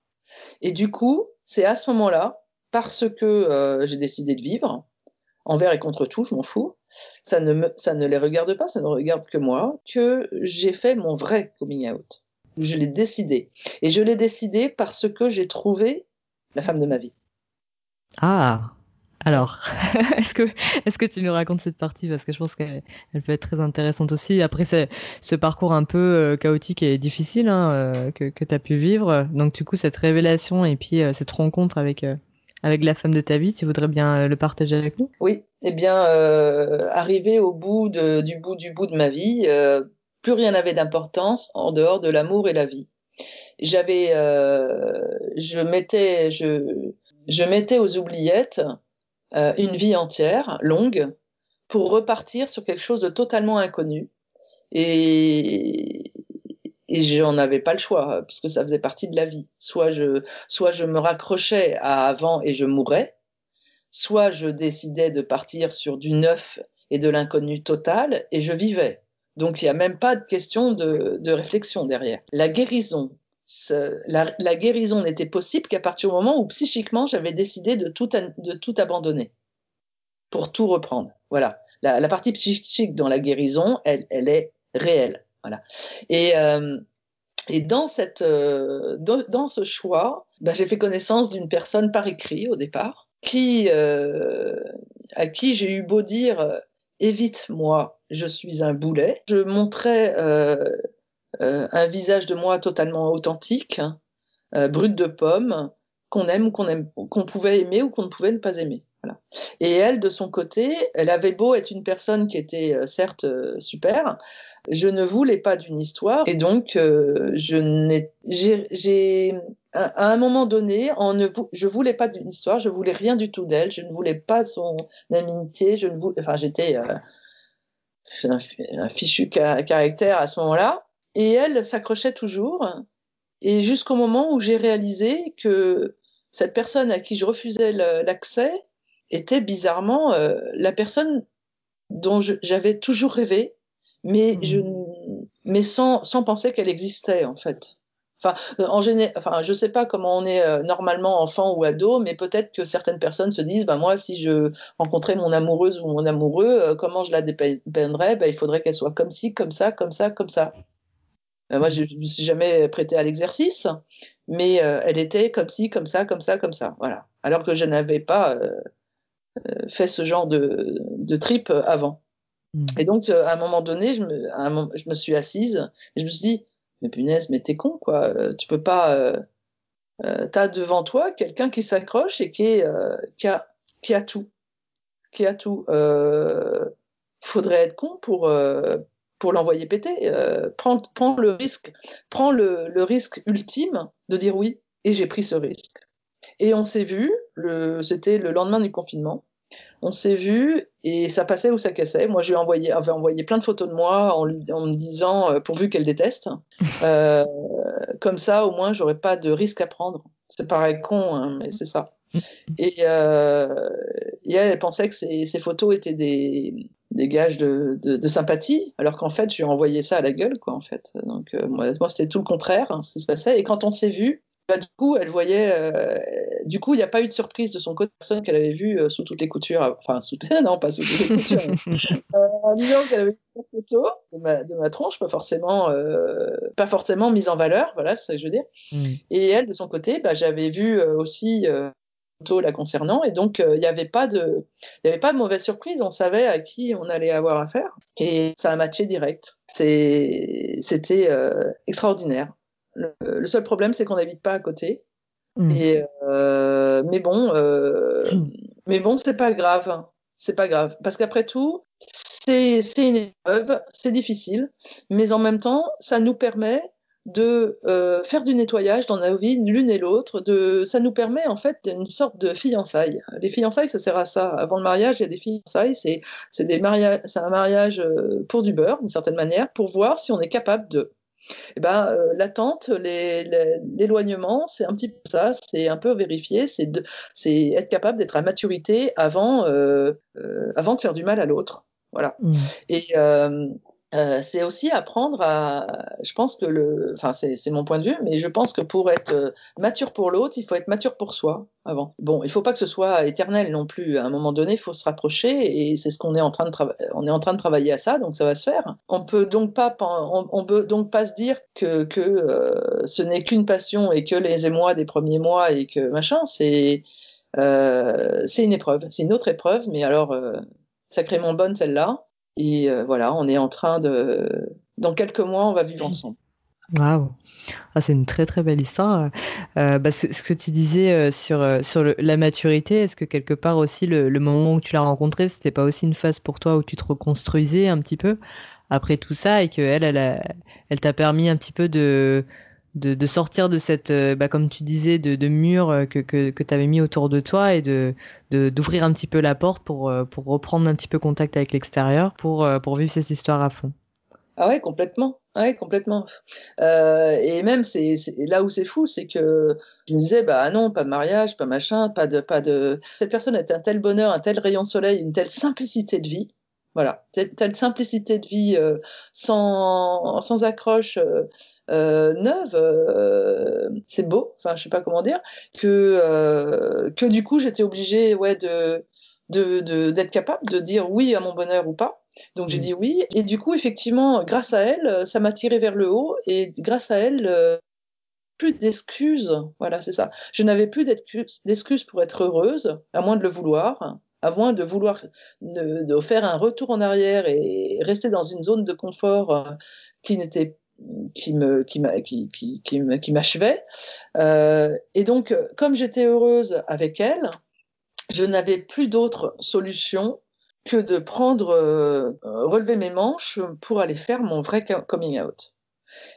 Et du coup c'est à ce moment là parce que j'ai décidé de vivre envers et contre tout, je m'en fous. Ça ne, les regarde pas, ça ne regarde que moi, que j'ai fait mon vrai coming out. Je l'ai décidé. Et je l'ai décidé parce que j'ai trouvé la femme de ma vie. Ah, alors, est-ce que, est-ce que tu nous racontes cette partie? Parce que je pense qu'elle peut être très intéressante aussi. Après, ce parcours un peu euh, chaotique et difficile hein, euh, que, tu as pu vivre. Donc, du coup, cette révélation et puis euh, cette rencontre avec euh, avec la femme de ta vie. Tu voudrais bien euh, le partager avec nous? Oui, eh bien, euh, arrivé au bout du bout du bout de ma vie, euh, plus rien n'avait d'importance en dehors de l'amour et la vie. J'avais, je mettais, je, je mettais aux oubliettes une vie entière, longue, pour repartir sur quelque chose de totalement inconnu. Et, et j'en avais pas le choix puisque ça faisait partie de la vie. Soit je, soit je me raccrochais à avant et je mourrais, soit je décidais de partir sur du neuf et de l'inconnu total et je vivais. Donc il n'y a même pas de question de, de réflexion derrière. La guérison, la, la, guérison n'était possible qu'à partir du moment où psychiquement j'avais décidé de tout, de tout abandonner pour tout reprendre. Voilà. La, la partie psychique dans la guérison, elle, elle est réelle. Euh, et dans, cette, euh, dans, ce choix, bah, j'ai fait connaissance d'une personne par écrit au départ, qui, euh, à qui j'ai eu beau dire évite-moi, je suis un boulet. Je montrais un visage de moi totalement authentique, euh, brut de pomme, qu'on aime ou qu'on qu'on pouvait aimer ou qu'on ne pouvait ne pas aimer. Et elle, de son côté, elle avait beau être une personne qui était euh, certes euh, super, je ne voulais pas d'une histoire. Et donc euh, j'ai, à un moment donné, en ne, je voulais pas d'une histoire, je voulais rien du tout d'elle, je ne voulais pas son amitié, je ne voulais, enfin j'étais un, fichu caractère à ce moment-là, et elle s'accrochait toujours, et jusqu'au moment où j'ai réalisé que cette personne à qui je refusais l'accès était bizarrement euh, la personne dont j'avais toujours rêvé, mais, mmh. je, mais sans, sans penser qu'elle existait en fait. Enfin, en général, enfin, je sais pas comment on est euh, normalement enfant ou ado, mais peut-être que certaines personnes se disent, bah moi, si je rencontrais mon amoureuse ou mon amoureux, euh, comment je la dépeindrais bah, Il faudrait qu'elle soit comme ci, comme ça, comme ça, comme ça. Euh, moi, je ne me suis jamais prêtée à l'exercice, mais euh, elle était comme ci, comme ça, comme ça, comme ça. Voilà. Alors que je n'avais pas euh, euh, fait ce genre de, de trip avant. Mmh. Et donc, à un moment donné, je me, un moment, je me suis assise et je me suis dit, mais punaise, mais t'es con, quoi. Tu peux pas. Euh, euh, T'as devant toi quelqu'un qui s'accroche et qui, est, euh, qui, a, qui a tout. Qui a tout. Euh, faudrait être con pour, euh, pour l'envoyer péter. Euh, prends, prends le risque. Prends le, le risque ultime de dire oui. Et j'ai pris ce risque. Et on s'est vu, c'était le lendemain du confinement. On s'est vu et ça passait ou ça cassait. Moi, je lui ai envoyé, avais envoyé plein de photos de moi en, lui, en me disant, euh, pourvu qu'elle déteste, euh, comme ça, au moins, j'aurais pas de risque à prendre. C'est pareil con, hein, mais c'est ça. Et, euh, et, elle pensait que ces, ces photos étaient des, des gages de, de, de sympathie, alors qu'en fait, je lui ai envoyé ça à la gueule, quoi, en fait. Donc, moi, moi c'était tout le contraire, hein, ce qui se passait. Et quand on s'est vu, bah, du coup, elle voyait. Euh, du coup, il n'y a pas eu de surprise de son côté. Personne qu'elle avait vu euh, sous toutes les coutures. Enfin, sous. non, pas sous toutes les coutures. euh, en disant qu'elle avait vu une photo de ma, de ma tronche, pas forcément, euh, pas forcément mise en valeur. Voilà, c'est ce que je veux dire. Mm. Et elle, de son côté, bah, j'avais vu euh, aussi photo la concernant et donc il n'y avait pas de il avait pas de mauvaise surprise on savait à qui on allait avoir affaire et ça a matché direct c'est c'était extraordinaire le, seul problème, c'est qu'on n'habite pas à côté. Mm. Et, euh, mais bon, euh, mm. mais bon, c'est pas grave. C'est pas grave. Parce qu'après tout, c'est une épreuve, c'est difficile, mais en même temps, ça nous permet de euh, faire du nettoyage dans nos vies l'une et l'autre. De, ça nous permet en fait une sorte de fiançailles. Les fiançailles, ça sert à ça. Avant le mariage, il y a des fiançailles, c'est c'est des mariages, c'est un mariage euh, pour du beurre d'une certaine manière, pour voir si on est capable de eh ben, euh, l'attente, l'éloignement, c'est un petit peu ça, c'est un peu vérifier, c'est être capable d'être à maturité avant, euh, euh, avant de faire du mal à l'autre. Voilà. Mmh. Et euh, c'est aussi apprendre à. Je pense que le. Enfin, c'est mon point de vue, mais je pense que pour être euh, mature pour l'autre, il faut être mature pour soi avant. Bon, il faut pas que ce soit éternel non plus. À un moment donné, il faut se rapprocher et c'est ce qu'on est en train de travailler. On est en train de travailler à ça, donc ça va se faire. On peut donc pas. On, peut donc pas se dire que, que euh, ce n'est qu'une passion et que les émois des premiers mois et que machin. C'est c'est une épreuve. C'est une autre épreuve, mais alors sacrément bonne celle-là. Et euh, voilà, on est en train de. Dans quelques mois, on va vivre ensemble. Waouh, ah, c'est une très très belle histoire. Euh, bah, ce, que tu disais euh, sur euh, sur la maturité, est-ce que quelque part aussi le, le moment où tu l'as rencontrée, c'était pas aussi une phase pour toi où tu te reconstruisais un petit peu après tout ça et que elle, elle, elle t'a permis un petit peu de de, de, sortir de cette, euh, bah, comme tu disais, de, de mur euh, que, que, que tu avais mis autour de toi et de d'ouvrir un petit peu la porte pour, euh, pour reprendre un petit peu contact avec l'extérieur pour, pour vivre cette histoire à fond. Ah ouais, complètement. Ouais, complètement. Euh, et même, c'est là où c'est fou, c'est que je me disais, bah non, pas de mariage, pas machin, pas de, pas de. Cette personne a un tel bonheur, un tel rayon soleil, une telle simplicité de vie. Voilà, telle, simplicité de vie euh, sans, sans accroche euh, euh neuve, euh, c'est beau. Enfin, je sais pas comment dire. Que que du coup, j'étais obligée, ouais, de de d'être capable de dire oui à mon bonheur ou pas. Donc j'ai mmh. dit oui. Et du coup, effectivement, grâce à elle, ça m'a tiré vers le haut. Et grâce à elle, plus d'excuses. Voilà, c'est ça. Je n'avais plus d'excuses pour être heureuse, à moins de le vouloir à moins de vouloir de, faire un retour en arrière et rester dans une zone de confort euh, qui n'était qui me qui qui, qui m'achevait. Euh, et donc comme j'étais heureuse avec elle je n'avais plus d'autre solution que de prendre euh, relever mes manches pour aller faire mon vrai coming out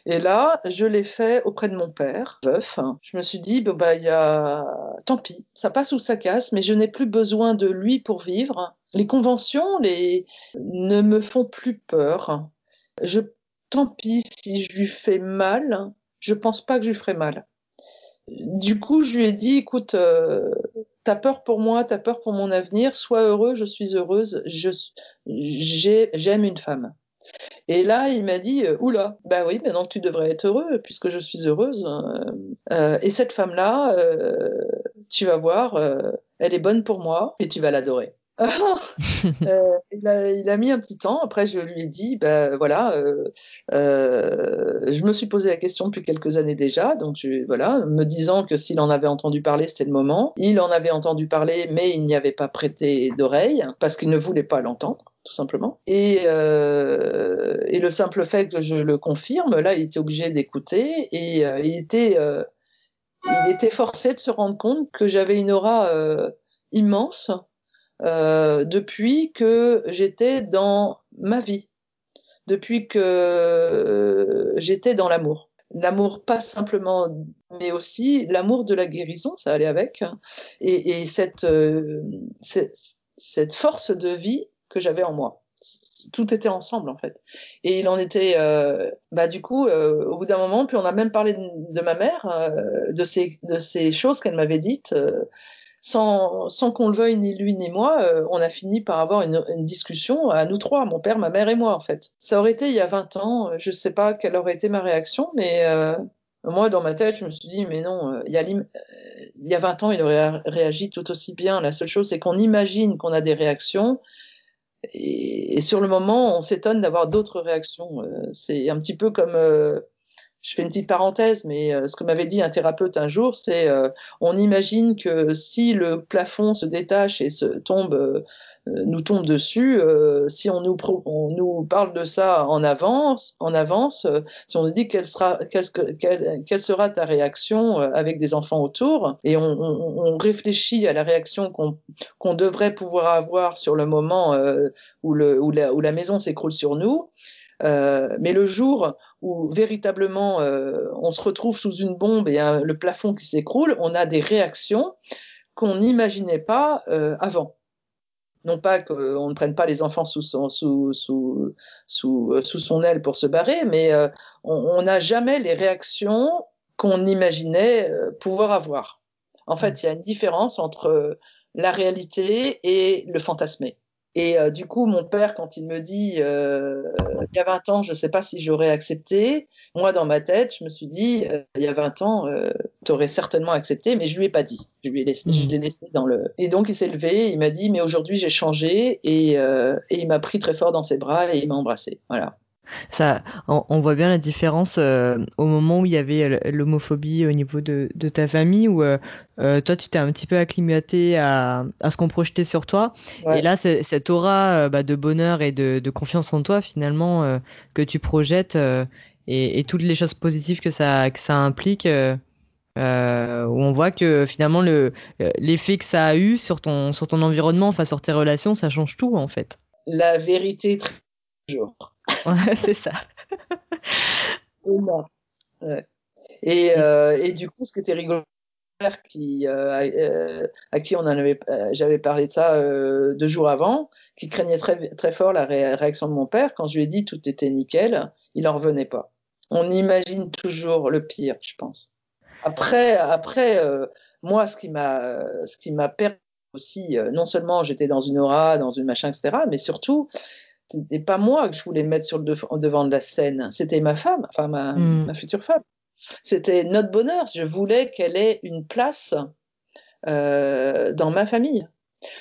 et là, je l'ai fait auprès de mon père, veuf. Je me suis dit, bah, y a, tant pis, ça passe ou ça casse, mais je n'ai plus besoin de lui pour vivre. Les conventions, les, ne me font plus peur. Je, tant pis si je lui fais mal, je pense pas que je lui ferai mal. Du coup, je lui ai dit, écoute, euh, t'as peur pour moi, t'as peur pour mon avenir, sois heureux, je suis heureuse, j'aime une femme. Et là, il m'a dit, euh, oula, bah oui, maintenant tu devrais être heureux puisque je suis heureuse. Euh, euh, et cette femme-là, tu vas voir, elle est bonne pour moi et tu vas l'adorer. il, a, il, a, mis un petit temps. Après, je lui ai dit, ben voilà, euh, euh, je me suis posé la question depuis quelques années déjà. Donc, je, voilà, me disant que s'il en avait entendu parler, c'était le moment. Il en avait entendu parler, mais il n'y avait pas prêté d'oreille parce qu'il ne voulait pas l'entendre tout simplement. Et, euh, et, le simple fait que je le confirme, là, il était obligé d'écouter et euh, il, était, euh, il était forcé de se rendre compte que j'avais une aura euh, immense euh, depuis que j'étais dans ma vie, depuis que j'étais dans l'amour. L'amour pas simplement, mais aussi l'amour de la guérison, ça allait avec, et, et cette, cette, force de vie que j'avais en moi. Tout était ensemble en fait. Et il en était, euh, bah du coup, euh, au bout d'un moment, puis on a même parlé de, ma mère, euh, de ces choses qu'elle m'avait dites, euh, sans qu'on le veuille ni lui ni moi, euh, on a fini par avoir une, discussion à nous trois, mon père, ma mère et moi en fait. Ça aurait été il y a 20 ans, je sais pas quelle aurait été ma réaction, mais Moi, dans ma tête, je me suis dit, mais non, euh, il y, a il y a 20 ans, il aurait réagi tout aussi bien. La seule chose, c'est qu'on imagine qu'on a des réactions. Et, sur le moment, on s'étonne d'avoir d'autres réactions. c'est un petit peu comme je fais une petite parenthèse, mais euh, ce que m'avait dit un thérapeute un jour, c'est euh, on imagine que si le plafond se détache et se tombe, euh, nous tombe dessus, si on nous, parle de ça en avance, en avance, si on nous dit quelle sera, ta réaction avec des enfants autour, et on, réfléchit à la réaction qu'on devrait pouvoir avoir sur le moment où la maison s'écroule sur nous, mais le jour où véritablement euh, on se retrouve sous une bombe et un, le plafond qui s'écroule, on a des réactions qu'on n'imaginait pas euh, avant. Non pas qu'on ne prenne pas les enfants sous son, sous, sous, sous, euh, sous son aile pour se barrer, mais euh, on n'a jamais les réactions qu'on imaginait euh, pouvoir avoir. En fait, il y a une différence entre la réalité et le fantasmé. Et euh, du coup, mon père, quand il me dit euh, il y a 20 ans, je ne sais pas si j'aurais accepté, moi, dans ma tête, je me suis dit euh, il y a 20 ans, tu aurais certainement accepté, mais je lui ai pas dit. Je lui ai laissé, je mmh. l'ai laissé dans le. Et donc, il s'est levé, il m'a dit mais aujourd'hui, j'ai changé, et, et il m'a pris très fort dans ses bras et il m'a embrassé. Voilà. Ça, on, voit bien la différence euh, au moment où il y avait l'homophobie au niveau de, de, ta famille, où euh, euh toi tu t'es un petit peu acclimaté à, à ce qu'on projetait sur toi, ouais. et là cette aura euh, bah, de bonheur et de, de, confiance en toi finalement euh, que tu projettes et, et, toutes les choses positives que ça que ça implique. où on voit que finalement le l'effet que ça a eu sur ton sur ton environnement, enfin sur tes relations, ça change tout en fait. La vérité toujours. C'est ça. ouais. Et, euh, et, du coup, ce qui était rigolo, qui, euh, euh, à qui on en avait, j'avais parlé de ça euh, deux jours avant, qui craignait très, très fort la ré réaction de mon père, quand je lui ai dit tout était nickel, il en revenait pas. On imagine toujours le pire, je pense. Après, après moi, ce qui m'a, ce qui m'a permis aussi, non seulement j'étais dans une aura, dans une machin, etc., mais surtout, c'était pas moi que je voulais mettre sur le devant de la scène, c'était ma femme, enfin ma, mm. ma future femme. C'était notre bonheur. Je voulais qu'elle ait une place euh, dans ma famille.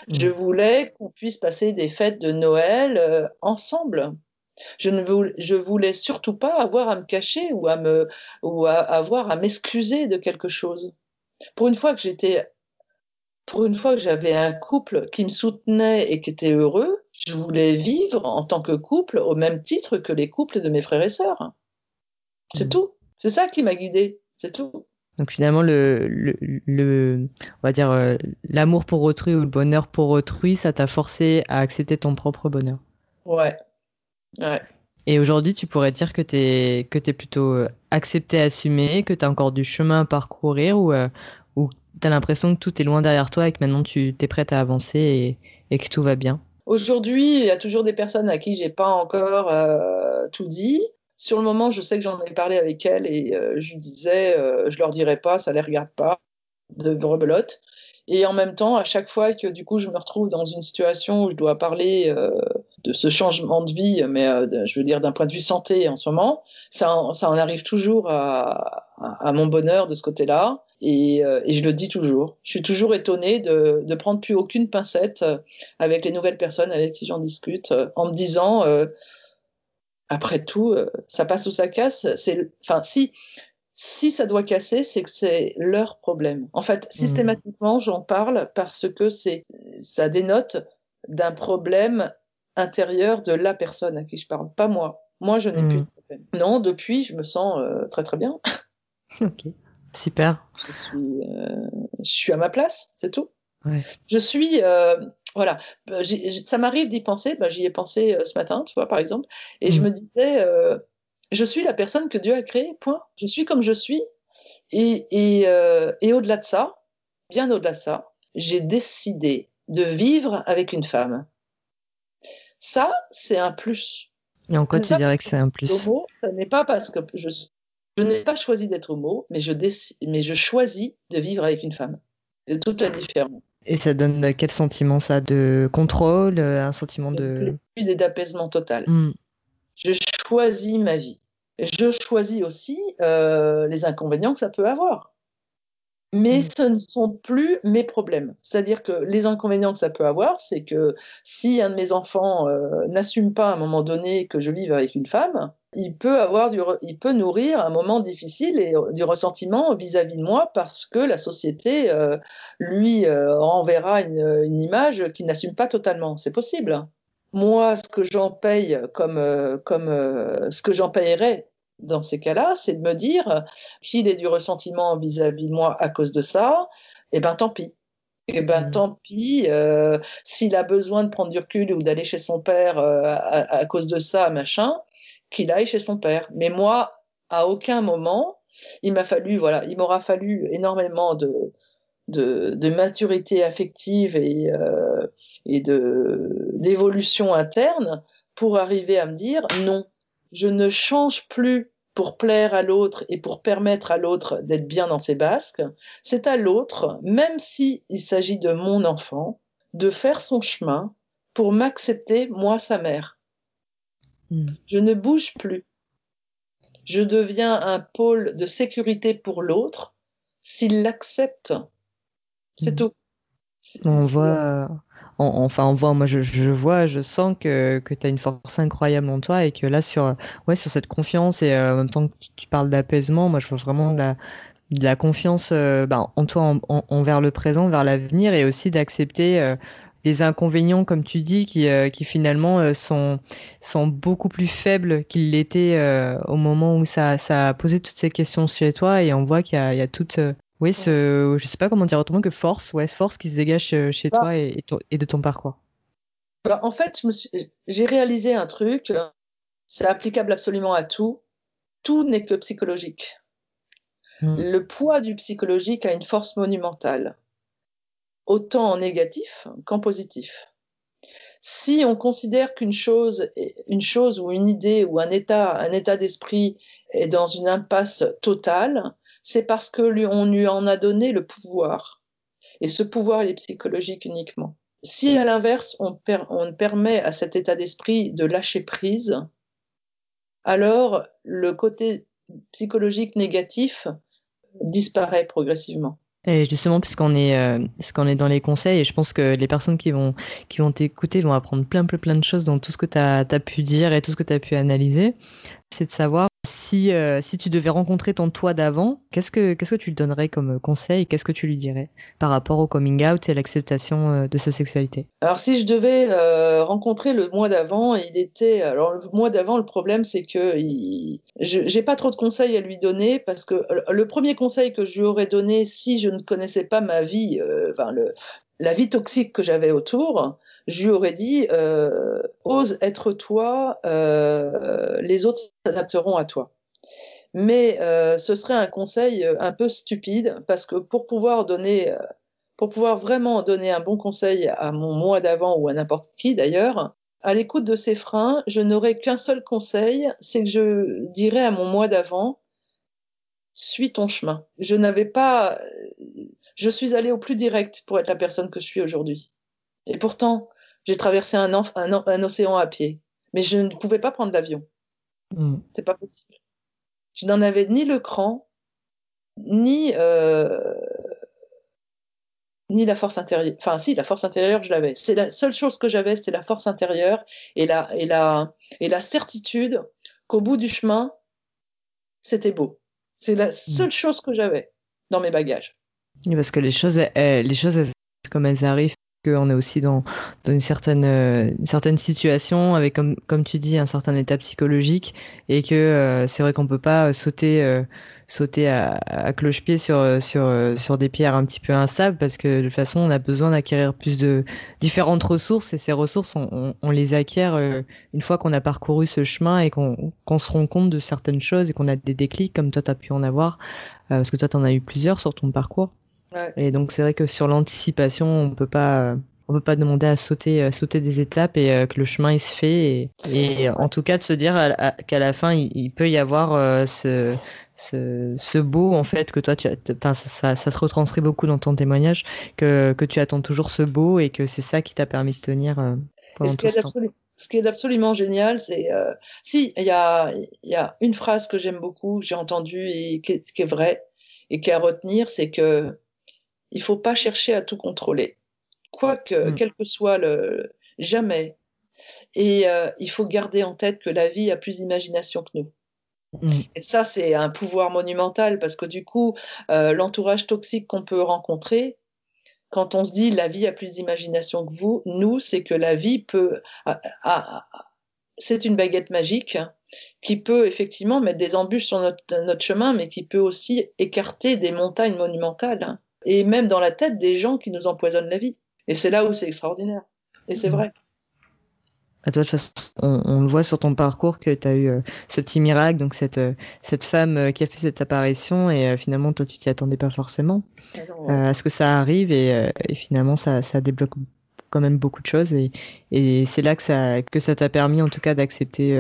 Mm. Je voulais qu'on puisse passer des fêtes de Noël euh, ensemble. Je ne voulais, je voulais surtout pas avoir à me cacher ou à me ou à avoir à m'excuser de quelque chose. Pour une fois que j'étais pour une fois que j'avais un couple qui me soutenait et qui était heureux, je voulais vivre en tant que couple au même titre que les couples de mes frères et sœurs. C'est mmh. tout. C'est ça qui m'a guidée. C'est tout. Donc finalement, le, le, le on va dire euh, l'amour pour autrui ou le bonheur pour autrui, ça t'a forcé à accepter ton propre bonheur. Ouais. Ouais. Et aujourd'hui, tu pourrais dire que t'es que t'es plutôt euh, accepté, assumé, que t'as encore du chemin à parcourir ou euh, ou t'as l'impression que tout est loin derrière toi et que maintenant tu t'es prête à avancer et, et que tout va bien? Aujourd'hui, il y a toujours des personnes à qui j'ai pas encore euh, tout dit. Sur le moment, je sais que j'en ai parlé avec elles et euh, je disais, euh, je leur dirai pas, ça les regarde pas, de rebelote. Et en même temps, à chaque fois que du coup je me retrouve dans une situation où je dois parler euh, de ce changement de vie, mais euh, je veux dire d'un point de vue santé en ce moment, ça, ça en arrive toujours à, mon bonheur de ce côté-là. Et, euh, et, je le dis toujours. Je suis toujours étonnée de, de prendre plus aucune pincette avec les nouvelles personnes avec qui j'en discute, en me disant, après tout, ça passe ou ça casse. C'est, enfin, si si ça doit casser, c'est que c'est leur problème. En fait, mmh. systématiquement, j'en parle parce que c'est, ça dénote d'un problème intérieur de la personne à qui je parle, pas moi. Moi, je n'ai mmh. plus de problème. Non, depuis, je me sens euh, très très bien. ok. Super. Je suis, euh, je suis à ma place, c'est tout. Ouais. Je suis, euh, voilà. J ça m'arrive d'y penser. Bah, J'y ai pensé ce matin, tu vois, par exemple, et mmh. je me disais, je suis la personne que Dieu a créée. Point. Je suis comme je suis. Et, et, euh, et au-delà de ça, bien au-delà de ça, j'ai décidé de vivre avec une femme. Ça, c'est un plus. Et en quoi tu dirais que c'est un plus? homo, Ce n'est pas parce que je n'ai pas choisi d'être homo, mais je, mais je choisis de vivre avec une femme. C'est toute la différence. Et ça donne quel sentiment ça? De contrôle Un sentiment de... Et d'apaisement total. Mm. Je choisis ma vie. je choisis aussi euh, les inconvénients que ça peut avoir. Mais mm. ce ne sont plus mes problèmes. C'est-à-dire que les inconvénients que ça peut avoir, c'est que si un de mes enfants euh, n'assume pas à un moment donné que je vive avec une femme, il peut avoir du, il peut nourrir un moment difficile et du ressentiment vis-à-vis de moi parce que la société euh, lui euh, renverra une, une image qui n'assume pas totalement. C'est possible. Moi, ce que j'en paye comme, euh, comme euh, ce que j'en payerais dans ces cas-là, c'est de me dire qu'il ait du ressentiment vis-à-vis de moi à cause de ça, et eh ben tant pis. Et eh ben mmh. tant pis, euh, s'il a besoin de prendre du recul ou d'aller chez son père à, à, cause de ça, machin, qu'il aille chez son père. Mais moi, à aucun moment, il m'a fallu, voilà, il m'aura fallu énormément de, de, de maturité affective et, euh, et de d'évolution interne pour arriver à me dire non, je ne change plus pour plaire à l'autre et pour permettre à l'autre d'être bien dans ses basques, c'est à l'autre, même si il s'agit de mon enfant, de faire son chemin pour m'accepter moi sa mère. Mm. Je ne bouge plus. Je deviens un pôle de sécurité pour l'autre s'il l'accepte c'est mm. tout. On voit, enfin, on voit, moi, je, je vois, je sens que, que tu as une force incroyable en toi et que là, sur, ouais, sur cette confiance et euh, en même temps que tu parles d'apaisement, moi, je vois vraiment de la, de la confiance euh, ben, en toi, en, envers le présent, vers l'avenir et aussi d'accepter euh, les inconvénients, comme tu dis, qui, qui finalement sont, sont beaucoup plus faibles qu'ils l'étaient au moment où ça, ça a posé toutes ces questions chez toi et on voit qu'il y a, il y a toute oui, ce, je sais pas comment dire autrement que force, ouais, force qui se dégage euh, chez bah. toi et, et, de ton parcours. Bah, en fait, j'ai réalisé un truc, c'est applicable absolument à tout. Tout n'est que psychologique. Hmm. Le poids du psychologique a une force monumentale, autant en négatif qu'en positif. Si on considère qu'une chose, une chose ou une idée ou un état, un état d'esprit est dans une impasse totale, c'est parce que lui, on lui en a donné le pouvoir. Et ce pouvoir, il est psychologique uniquement. Si à l'inverse, on, on permet à cet état d'esprit de lâcher prise, alors le côté psychologique négatif disparaît progressivement. Et justement, puisqu'on est, euh, dans les conseils, et je pense que les personnes qui vont, vont t'écouter vont apprendre plein, plein, plein de choses dans tout ce que tu as, pu dire et tout ce que tu as pu analyser, c'est de savoir si, euh, si tu devais rencontrer ton toi d'avant, qu'est-ce que, qu'est-ce que tu lui donnerais comme conseil Qu'est-ce que tu lui dirais par rapport au coming out et à l'acceptation euh, de sa sexualité? Alors, si je devais euh, rencontrer le mois d'avant, il était. Alors, le mois d'avant, le problème, c'est que il... j'ai pas trop de conseils à lui donner parce que le premier conseil que je lui aurais donné si je ne connaissais pas ma vie, enfin, la vie toxique que j'avais autour, je lui aurais dit euh, ose être toi, euh, les autres s'adapteront à toi mais euh, ce serait un conseil euh, un peu stupide parce que pour pouvoir donner, euh, pour pouvoir vraiment donner un bon conseil à mon moi d'avant ou à n'importe qui d'ailleurs, à l'écoute de ces freins, je n'aurais qu'un seul conseil, c'est que je dirais à mon moi d'avant, suis ton chemin. Je n'avais pas, je suis allée au plus direct pour être la personne que je suis aujourd'hui. Et pourtant, j'ai traversé un, un, un, océan à pied, mais je ne pouvais pas prendre d'avion. Mm. C'est pas possible. Je n'en avais ni le cran, ni euh, ni la force intérieure. Enfin, si, la force intérieure, je l'avais. C'est la seule chose que j'avais, c'était la force intérieure et la et la et la certitude qu'au bout du chemin, c'était beau. C'est la seule chose que j'avais dans mes bagages. parce que les choses, les choses, comme elles arrivent, qu'on est aussi dans, une certaine euh, certaine situation avec comme tu dis un certain état psychologique et que euh, c'est vrai qu'on peut pas sauter euh, sauter à, à cloche-pied sur des pierres un petit peu instables parce que de toute façon on a besoin d'acquérir plus de différentes ressources et ces ressources on, on, les acquiert une fois qu'on a parcouru ce chemin et qu'on qu'on se rend compte de certaines choses et qu'on a des déclics comme toi tu as pu en avoir parce que toi tu en as eu plusieurs sur ton parcours. Et donc c'est vrai que sur l'anticipation, on peut pas on peut pas demander à sauter à sauter des étapes et euh, que le chemin il se fait et, et en tout cas de se dire qu'à la fin il, peut y avoir euh, ce, ce, ce beau en fait que toi tu as, ça, ça, se retranscrit beaucoup dans ton témoignage que, que tu attends toujours ce beau et que c'est ça qui t'a permis de tenir euh, pendant tout ce temps. ce qui est absolument génial, c'est euh, si il y a, y a une phrase que j'aime beaucoup, j'ai entendue et qui est, qui est vraie et qui est à retenir, c'est que il faut pas chercher à tout contrôler, quoique, mm. quel que soit le jamais. Et euh, il faut garder en tête que la vie a plus d'imagination que nous. Mm. Et ça, c'est un pouvoir monumental parce que du coup, euh, l'entourage toxique qu'on peut rencontrer, quand on se dit la vie a plus d'imagination que vous, nous, c'est que la vie peut, c'est une baguette magique qui peut effectivement mettre des embûches sur notre, notre, chemin, mais qui peut aussi écarter des montagnes monumentales et même dans la tête des gens qui nous empoisonnent la vie. Et c'est là où c'est extraordinaire. Et c'est mm. vrai. À toi, de toute façon, on, le voit sur ton parcours que tu as eu euh, ce petit miracle, donc cette, euh, cette femme euh, qui a fait cette apparition, et finalement, toi, tu t'y attendais pas forcément à ce que ça arrive, et, et finalement, ça, ça, débloque quand même beaucoup de choses, et, et c'est là que ça que ça t'a permis, en tout cas, d'accepter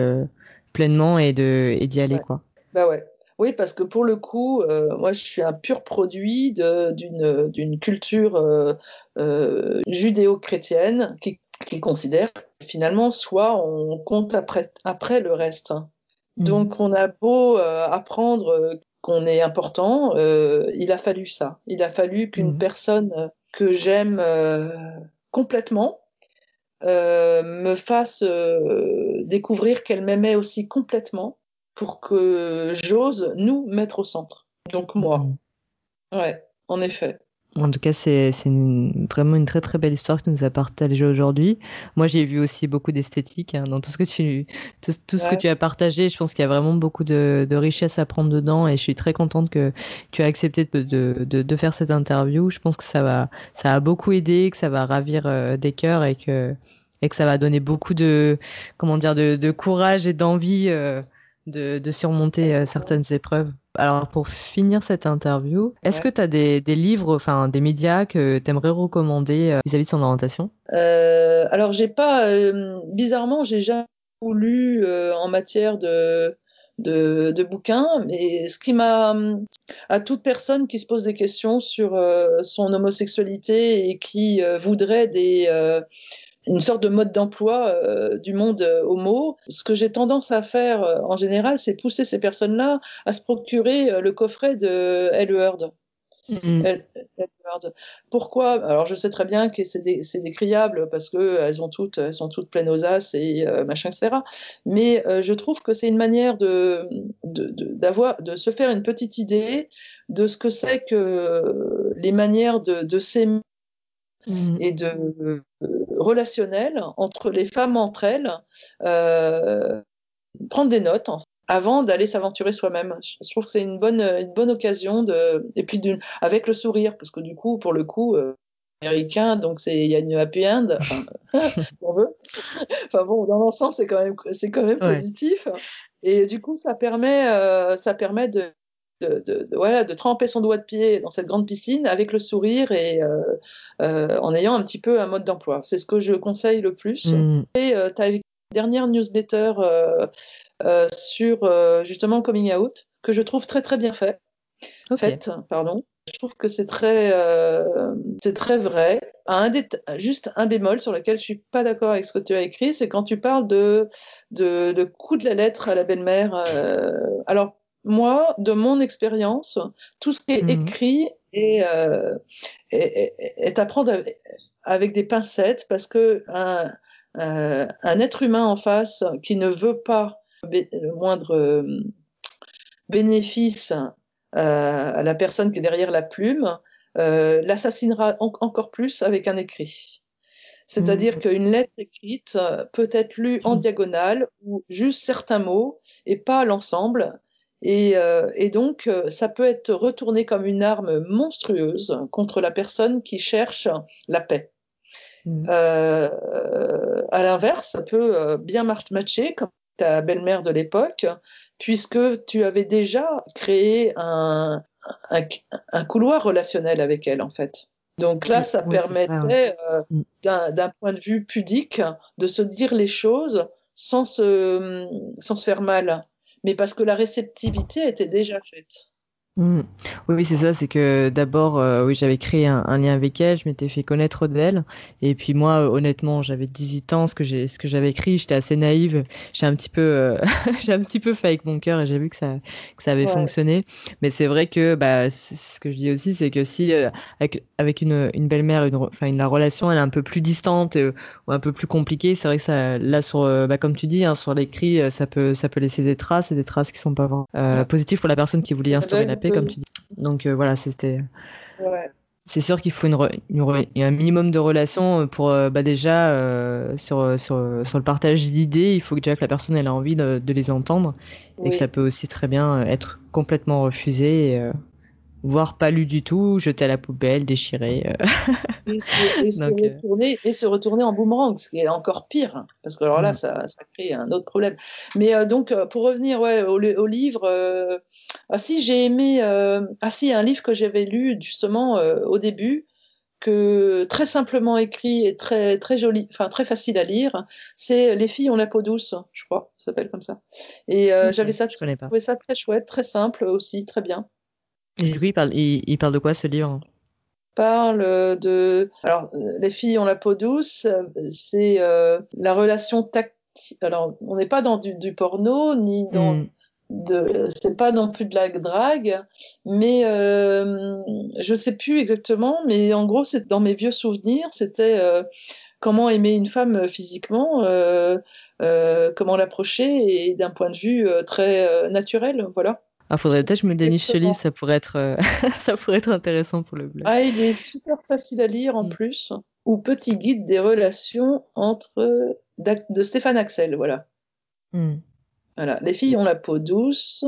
pleinement et de et d'y aller, quoi. Bah ouais. Oui, parce que pour le coup, euh, moi, je suis un pur produit d'une culture euh, euh, judéo-chrétienne qui, qui considère finalement soit on compte après après le reste. Mmh. Donc, on a beau apprendre qu'on est important, il a fallu ça. Il a fallu qu'une mmh. personne que j'aime complètement me fasse découvrir qu'elle m'aimait aussi complètement pour que j'ose nous mettre au centre. Donc moi. Mm. Ouais, en effet. En tout cas, c'est vraiment une très très belle histoire que tu nous as partagée aujourd'hui. Moi, j'ai vu aussi beaucoup d'esthétique hein, dans tout ce que tu tout, ce que tu as partagé. Je pense qu'il y a vraiment beaucoup de, de, richesse à prendre dedans, et je suis très contente que tu as accepté de, de, de, faire cette interview. Je pense que ça va ça a beaucoup aidé, que ça va ravir euh, des cœurs et que et que ça va donner beaucoup de comment dire de, de courage et d'envie. Euh, de, de surmonter euh, certaines épreuves. Alors pour finir cette interview, est-ce que tu as des, des, livres, enfin des médias que tu aimerais recommander euh, vis-à-vis de son orientation? Euh, Alors j'ai pas, euh, bizarrement, j'ai jamais lu en matière de, de, de, bouquins, mais ce qui m'a, à toute personne qui se pose des questions sur son homosexualité et qui voudrait des une sorte de mode d'emploi euh, du monde euh, homo. Ce que j'ai tendance à faire euh, en général, c'est pousser ces personnes-là à se procurer le coffret de Elle Heard. Mm. Pourquoi? Alors je sais très bien que c'est décriable parce que elles ont toutes, elles sont toutes pleines aux as et machin etc. Mais je trouve que c'est une manière de d'avoir de, de, se faire une petite idée de ce que c'est que les manières de, de s'aimer mm. et de relationnel entre les femmes entre elles, euh, prendre des notes avant d'aller s'aventurer soi-même. Je trouve que c'est une bonne, une bonne occasion de, et puis avec le sourire, parce que du coup, pour le coup, euh, américain, donc c'est il y a une happy end, enfin, on veut. Enfin bon, dans l'ensemble, c'est quand même, c'est quand même positif. Et du coup, ça permet, euh, ça permet de de, de, voilà, de tremper son doigt de pied dans cette grande piscine avec le sourire et euh, euh, en ayant un petit peu un mode d'emploi. C'est ce que je conseille le plus. Mm. Et euh, tu as une dernière newsletter euh, sur justement coming out que je trouve très très bien fait. Okay. Fait, pardon. Je trouve que c'est très, c'est très vrai. Un juste un bémol sur lequel je suis pas d'accord avec ce que tu as écrit, c'est quand tu parles de, de, de coup de la lettre à la belle-mère. alors moi, de mon expérience, tout ce qui est mmh. écrit est, euh, est, est, à prendre avec des pincettes parce que un, euh, un, être humain en face qui ne veut pas le moindre euh, bénéfice euh, à la personne qui est derrière la plume euh, l'assassinera en encore plus avec un écrit. C'est-à-dire mmh. qu'une lettre écrite peut être lue en mmh. diagonale ou juste certains mots et pas l'ensemble. Et, euh, et, donc, euh, ça peut être retourné comme une arme monstrueuse contre la personne qui cherche la paix. Mmh. À l'inverse, ça peut bien matcher comme ta belle-mère de l'époque, puisque tu avais déjà créé un, un, un, couloir relationnel avec elle, en fait. Donc là, ça oui, permettait, euh, mmh. d'un point de vue pudique, de se dire les choses sans se, sans se faire mal mais parce que la réceptivité était déjà faite. Mm. Oui, c'est ça, c'est que d'abord, euh, oui, j'avais créé un, lien avec elle, je m'étais fait connaître d'elle, et puis moi, euh, honnêtement, j'avais 18 ans, ce que j'ai, ce que j'avais écrit, j'étais assez naïve, j'ai un petit peu, euh, j'ai un petit peu fait avec mon cœur, et j'ai vu que ça, que ça avait fonctionné. Mais c'est vrai que, bah, ce que je dis aussi, c'est que si avec, avec une, une belle-mère, une, enfin, la relation, elle est un peu plus distante ou un peu plus compliquée, c'est vrai que ça, là, sur, bah, comme tu dis, hein, sur l'écrit, ça peut, ça peut laisser des traces, et des traces qui sont pas vraiment positives pour la personne qui voulait instaurer la paix comme tu dis. Donc euh, voilà, c'était. C'est sûr qu'il faut une, un minimum de relations pour euh, bah déjà euh, sur, sur, sur le partage d'idées. Il faut déjà que la personne elle a envie de, les entendre et que ça peut aussi très bien être complètement refusé, voire pas lu du tout, jeté à la poubelle, déchiré. et, se, retourner, en boomerang, ce qui est encore pire, parce que alors là, mm. ça, crée un autre problème. Mais donc, pour revenir ouais, au, au livre, ah si, j'ai aimé. Euh... Ah si, un livre que j'avais lu justement euh, au début, que très simplement écrit et très très joli, enfin très facile à lire. C'est Les filles ont la peau douce, je crois, ça s'appelle comme ça. Et euh, j'avais ça, je trouvais ça très chouette, très simple aussi, très bien. Et du coup, il parle, il, parle de quoi ce livre? Parle de. Alors, Les filles ont la peau douce, c'est euh, la relation tactile. Alors, on n'est pas dans du, du, porno ni dans hmm de c'est pas non plus de la drague mais euh, je sais plus exactement mais en gros c'est dans mes vieux souvenirs c'était euh, comment aimer une femme physiquement euh, euh comment l'approcher et d'un point de vue très naturel voilà ah, faudrait peut-être que je me déniche ce livre, ça pourrait être, ça pourrait être intéressant pour le blog. Ah, il est super facile à lire en mm. plus. Ou Petit guide des relations entre de Stéphane Axel, voilà. Mm. Les filles ont la peau douce.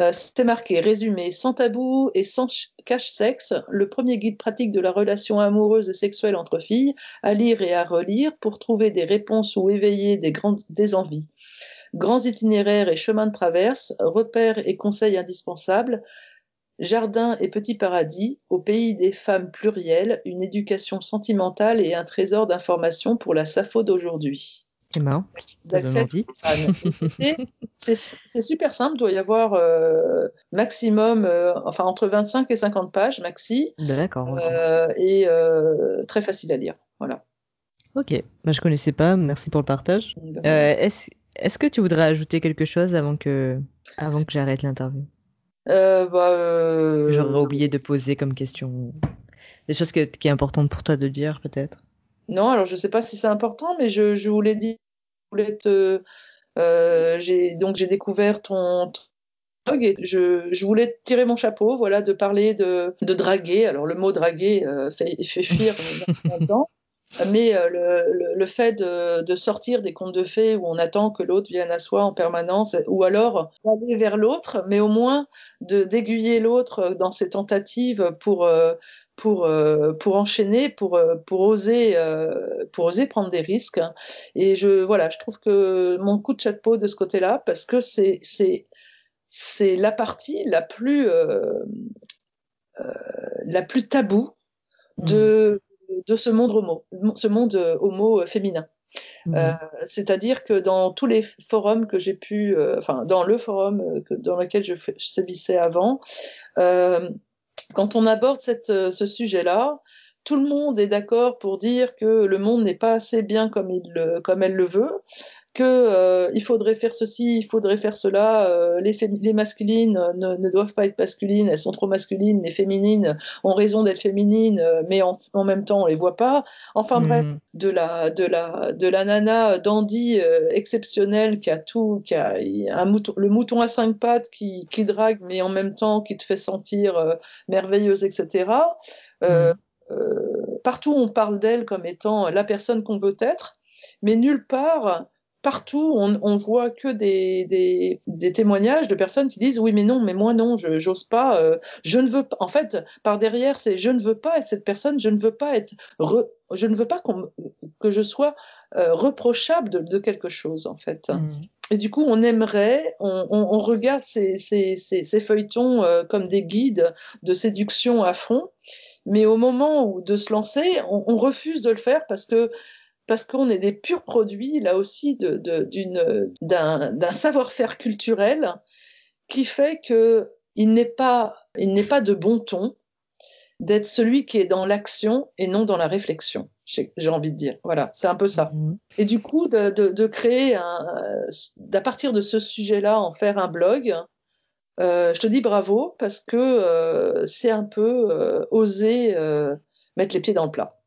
Euh, c'est marqué résumé sans tabou et sans cache-sexe, le premier guide pratique de la relation amoureuse et sexuelle entre filles, à lire et à relire pour trouver des réponses ou éveiller des grandes des envies. Grands itinéraires et chemins de traverse, repères et conseils indispensables, jardins et petits paradis, au pays des femmes plurielles, une éducation sentimentale et un trésor d'informations pour la Sappho d'aujourd'hui. C'est super simple, il doit y avoir euh, maximum, euh, enfin entre 25 et 50 pages maxi. D'accord. Euh, et très facile à lire. Voilà. Ok, bah, je connaissais pas, merci pour le partage. Est-ce est que tu voudrais ajouter quelque chose avant que, avant que j'arrête l'interview? Bah, J'aurais oublié de poser comme question. Des choses qui sont importantes pour toi de dire, peut-être? Non, alors je sais pas si c'est important, mais je, je voulais dire voulais euh, j'ai donc j'ai découvert ton, blog et je, je, voulais tirer mon chapeau, voilà, de parler de, de draguer. Alors le mot draguer euh, fait, fait fuir longtemps. Mais euh, le, le, fait de, de, sortir des contes de fées où on attend que l'autre vienne à soi en permanence, ou alors d'aller vers l'autre, mais au moins de d'aiguiller l'autre dans ses tentatives pour pour euh, pour enchaîner, pour euh, pour oser euh, pour oser prendre des risques. Et je voilà, je trouve que mon coup de chapeau de ce côté-là, parce que c'est c'est c'est la partie la plus la plus tabou de mmh. de ce monde homo, ce monde homo féminin. Mmh. Euh, C'est-à-dire que dans tous les forums que j'ai pu, enfin dans le forum que, dans lequel je, je sévissais avant, euh, quand on aborde euh, ce sujet-là, tout le monde est d'accord pour dire que le monde n'est pas assez bien comme elle le veut, que euh, il faudrait faire ceci, il faudrait faire cela, euh, les, les, masculines ne, ne, doivent pas être masculines, elles sont trop masculines, les féminines ont raison d'être féminines, euh, mais en, en, même temps on les voit pas. Enfin mmh. bref, de la de la de la nana dandy euh, exceptionnelle qui a tout, qui a un mouton, le mouton à cinq pattes qui, qui drague, mais en même temps qui te fait sentir merveilleuse, etc. Mmh. partout on parle d'elle comme étant la personne qu'on veut être, mais nulle part partout, on, on voit que des, des, des, témoignages de personnes qui disent oui, mais non, mais moi non, je j'ose pas, euh, je ne veux pas. En fait, par derrière, c'est je ne veux pas être cette personne, je ne veux pas être, je ne veux pas que je sois euh, reprochable de, de, quelque chose, en fait. Mmh. Et du coup, on aimerait, on, on, on regarde ces, ces, ces, ces feuilletons euh, comme des guides de séduction à fond, mais au moment où de se lancer, on, on refuse de le faire parce que parce qu'on est des purs produits, là aussi, d'un, savoir-faire culturel qui fait que il n'est pas, il pas de bon ton d'être celui qui est dans l'action et non dans la réflexion. J'ai envie de dire. Voilà, c'est un peu ça. Mhm. Et du coup, de, de, de créer, un, d'à partir de ce sujet-là, en faire un blog. Euh, je te dis bravo parce que euh, c'est un peu euh, oser mettre les pieds dans le plat.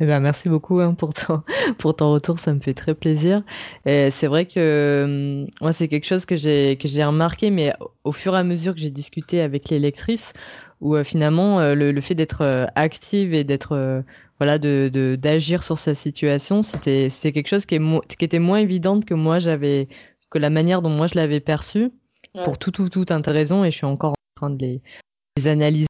Eh ben, merci beaucoup hein, pour, ton, pour ton retour, ça me fait très plaisir. C'est vrai que hum, moi, c'est quelque chose que j'ai que j'ai remarqué, mais au fur et à mesure que j'ai discuté avec les lectrices, où euh, finalement euh, le, le, fait d'être euh, active et d'être voilà de d'agir sur sa situation, c'était c'était quelque chose qui, est qui était moins évidente que moi j'avais que la manière dont moi je l'avais perçu ouais. pour tout tout tout un tas de raisons et je suis encore en train de les, les analyser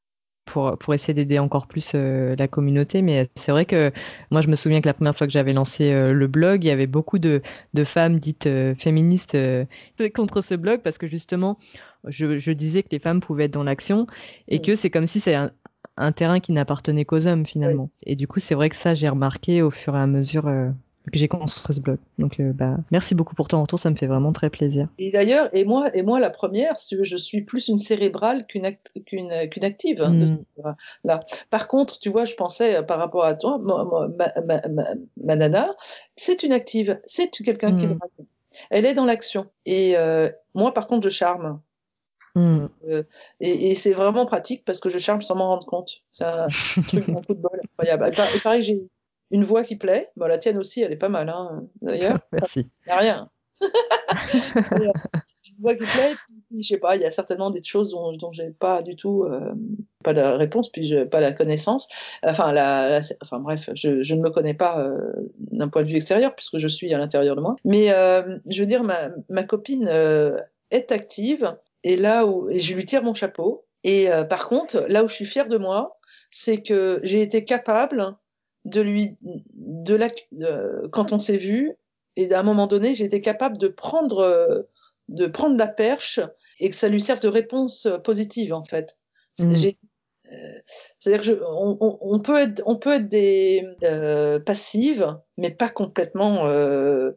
pour, pour essayer d'aider encore plus euh, la communauté. Mais c'est vrai que moi, je me souviens que la première fois que j'avais lancé euh, le blog, il y avait beaucoup de, de femmes dites euh, féministes contre ce blog parce que justement, je, je, disais que les femmes pouvaient être dans l'action et oui. que c'est comme si c'est un, un, terrain qui n'appartenait qu'aux hommes finalement. Oui. Et du coup, c'est vrai que ça, j'ai remarqué au fur et à mesure que j'ai construit ce blog. Donc, euh, bah, merci beaucoup pour ton retour, ça me fait vraiment très plaisir. Et d'ailleurs, et moi, et moi, la première, si tu veux, je suis plus une cérébrale qu'une act qu'une active. Hein, mm. là. Par contre, tu vois, je pensais euh, par rapport à toi, ma, ma, ma, ma, ma nana, c'est une active, c'est quelqu'un mm. qui est elle est dans l'action. Et euh, moi, par contre, je charme. Mm. Euh, et, et c'est vraiment pratique parce que je charme sans m'en rendre compte. C'est un truc en football incroyable. Et pareil, j'ai une voix qui plaît. Bon, la tienne aussi, elle est pas mal, hein, d'ailleurs. Merci. Il n'y a rien. une voix qui plaît, puis, je sais pas, il y a certainement des choses dont, dont j'ai pas du tout, euh, pas la réponse, puis je, pas la connaissance. Enfin, la, la enfin bref, je, je, ne me connais pas euh, d'un point de vue extérieur, puisque je suis à l'intérieur de moi. Mais euh, je veux dire, ma, ma copine euh, est active, et là où, et je lui tire mon chapeau. Et euh, par contre, là où je suis fière de moi, c'est que j'ai été capable de lui, de la, euh, quand on s'est vu, et à un moment donné, été capable de prendre, euh, de prendre la perche et que ça lui serve de réponse positive en fait. Mmh. C'est-à-dire que je, on, on, on, peut être, on peut être des euh, passives, mais pas complètement, euh,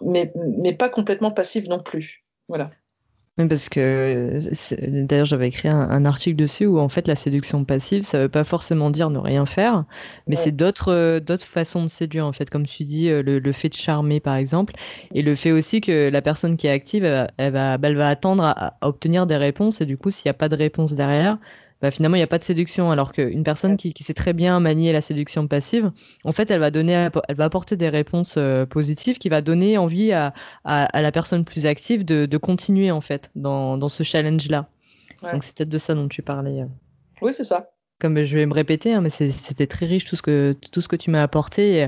mais, mais pas complètement passives non plus. Voilà. Oui, parce que d'ailleurs j'avais écrit un, un, article dessus où en fait la séduction passive ça veut pas forcément dire ne rien faire, mais ouais. c'est d'autres d'autres façons de séduire en fait, comme tu dis le, le, fait de charmer par exemple, et le fait aussi que la personne qui est active elle, elle va elle va attendre à, à, obtenir des réponses et du coup s'il n'y a pas de réponse derrière, bah, finalement il n'y a pas de séduction alors qu'une personne qui, qui, sait très bien manier la séduction passive en fait elle va donner elle va apporter des réponses euh, positives qui va donner envie à, à, à, la personne plus active de, de continuer en fait dans, dans ce challenge là ouais. donc c'est peut-être de ça dont tu parlais euh. oui c'est ça comme je vais me répéter, hein, mais c'était très riche tout ce que tout ce que tu m'as apporté et,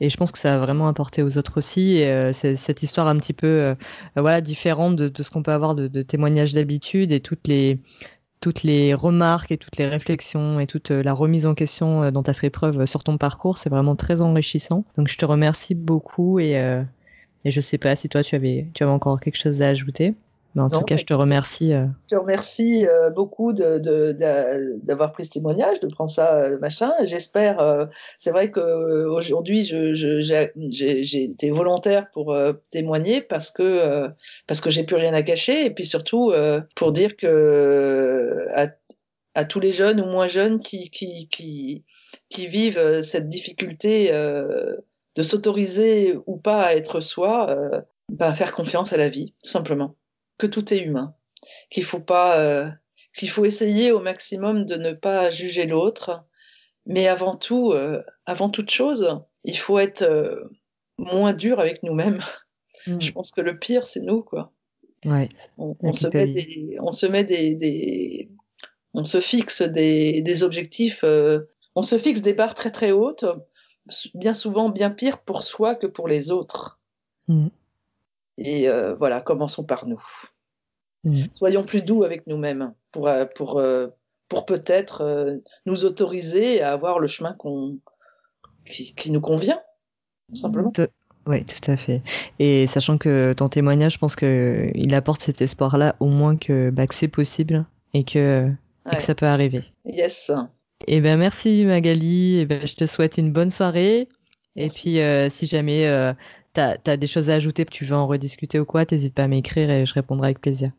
et, je pense que ça a vraiment apporté aux autres aussi. Et euh, cette histoire un petit peu euh, voilà différente de, de ce qu'on peut avoir de, de témoignages d'habitude et toutes les toutes les remarques et toutes les réflexions et toute la remise en question dont tu as fait preuve sur ton parcours, c'est vraiment très enrichissant. Donc je te remercie beaucoup et, euh, et je sais pas si toi tu avais, tu avais encore quelque chose à ajouter. Mais en non, tout cas, je te remercie. Euh... Je te remercie euh, beaucoup d'avoir de, de, pris ce témoignage, de prendre ça, euh, machin. J'espère. C'est vrai qu'aujourd'hui, j'ai été volontaire pour témoigner parce que parce que j'ai plus rien à cacher et puis surtout pour dire que à, à, tous les jeunes ou moins jeunes qui qui qui, qui vivent cette difficulté de s'autoriser ou pas à être soi, bah, faire confiance à la vie, tout simplement que tout est humain, qu'il faut pas, euh, qu'il faut essayer au maximum de ne pas juger l'autre, mais avant tout, euh, avant toute chose, il faut être euh, moins dur avec nous-mêmes. Mmh. Je pense que le pire, c'est nous, quoi. Ouais, on, on se met des, on se met des, des on se fixe des, des objectifs, on se fixe des barres très très hautes, bien souvent bien pire pour soi que pour les autres. Mmh. Et euh, voilà, commençons par nous. Mmh. Soyons plus doux avec nous-mêmes pour, euh, pour, euh, pour peut-être nous autoriser à avoir le chemin qu'on, qui, qui, nous convient, tout simplement. Oui, tout à fait. Et sachant que ton témoignage, je pense qu'il apporte cet espoir-là, au moins que, bah, que c'est possible et que, ouais. et que ça peut arriver. Yes. Et ben merci Magali. Et ben je te souhaite une bonne soirée. Merci. Et puis euh, si jamais euh, t'as as des choses à ajouter, tu veux en rediscuter ou quoi, t'hésites pas à m'écrire et je répondrai avec plaisir.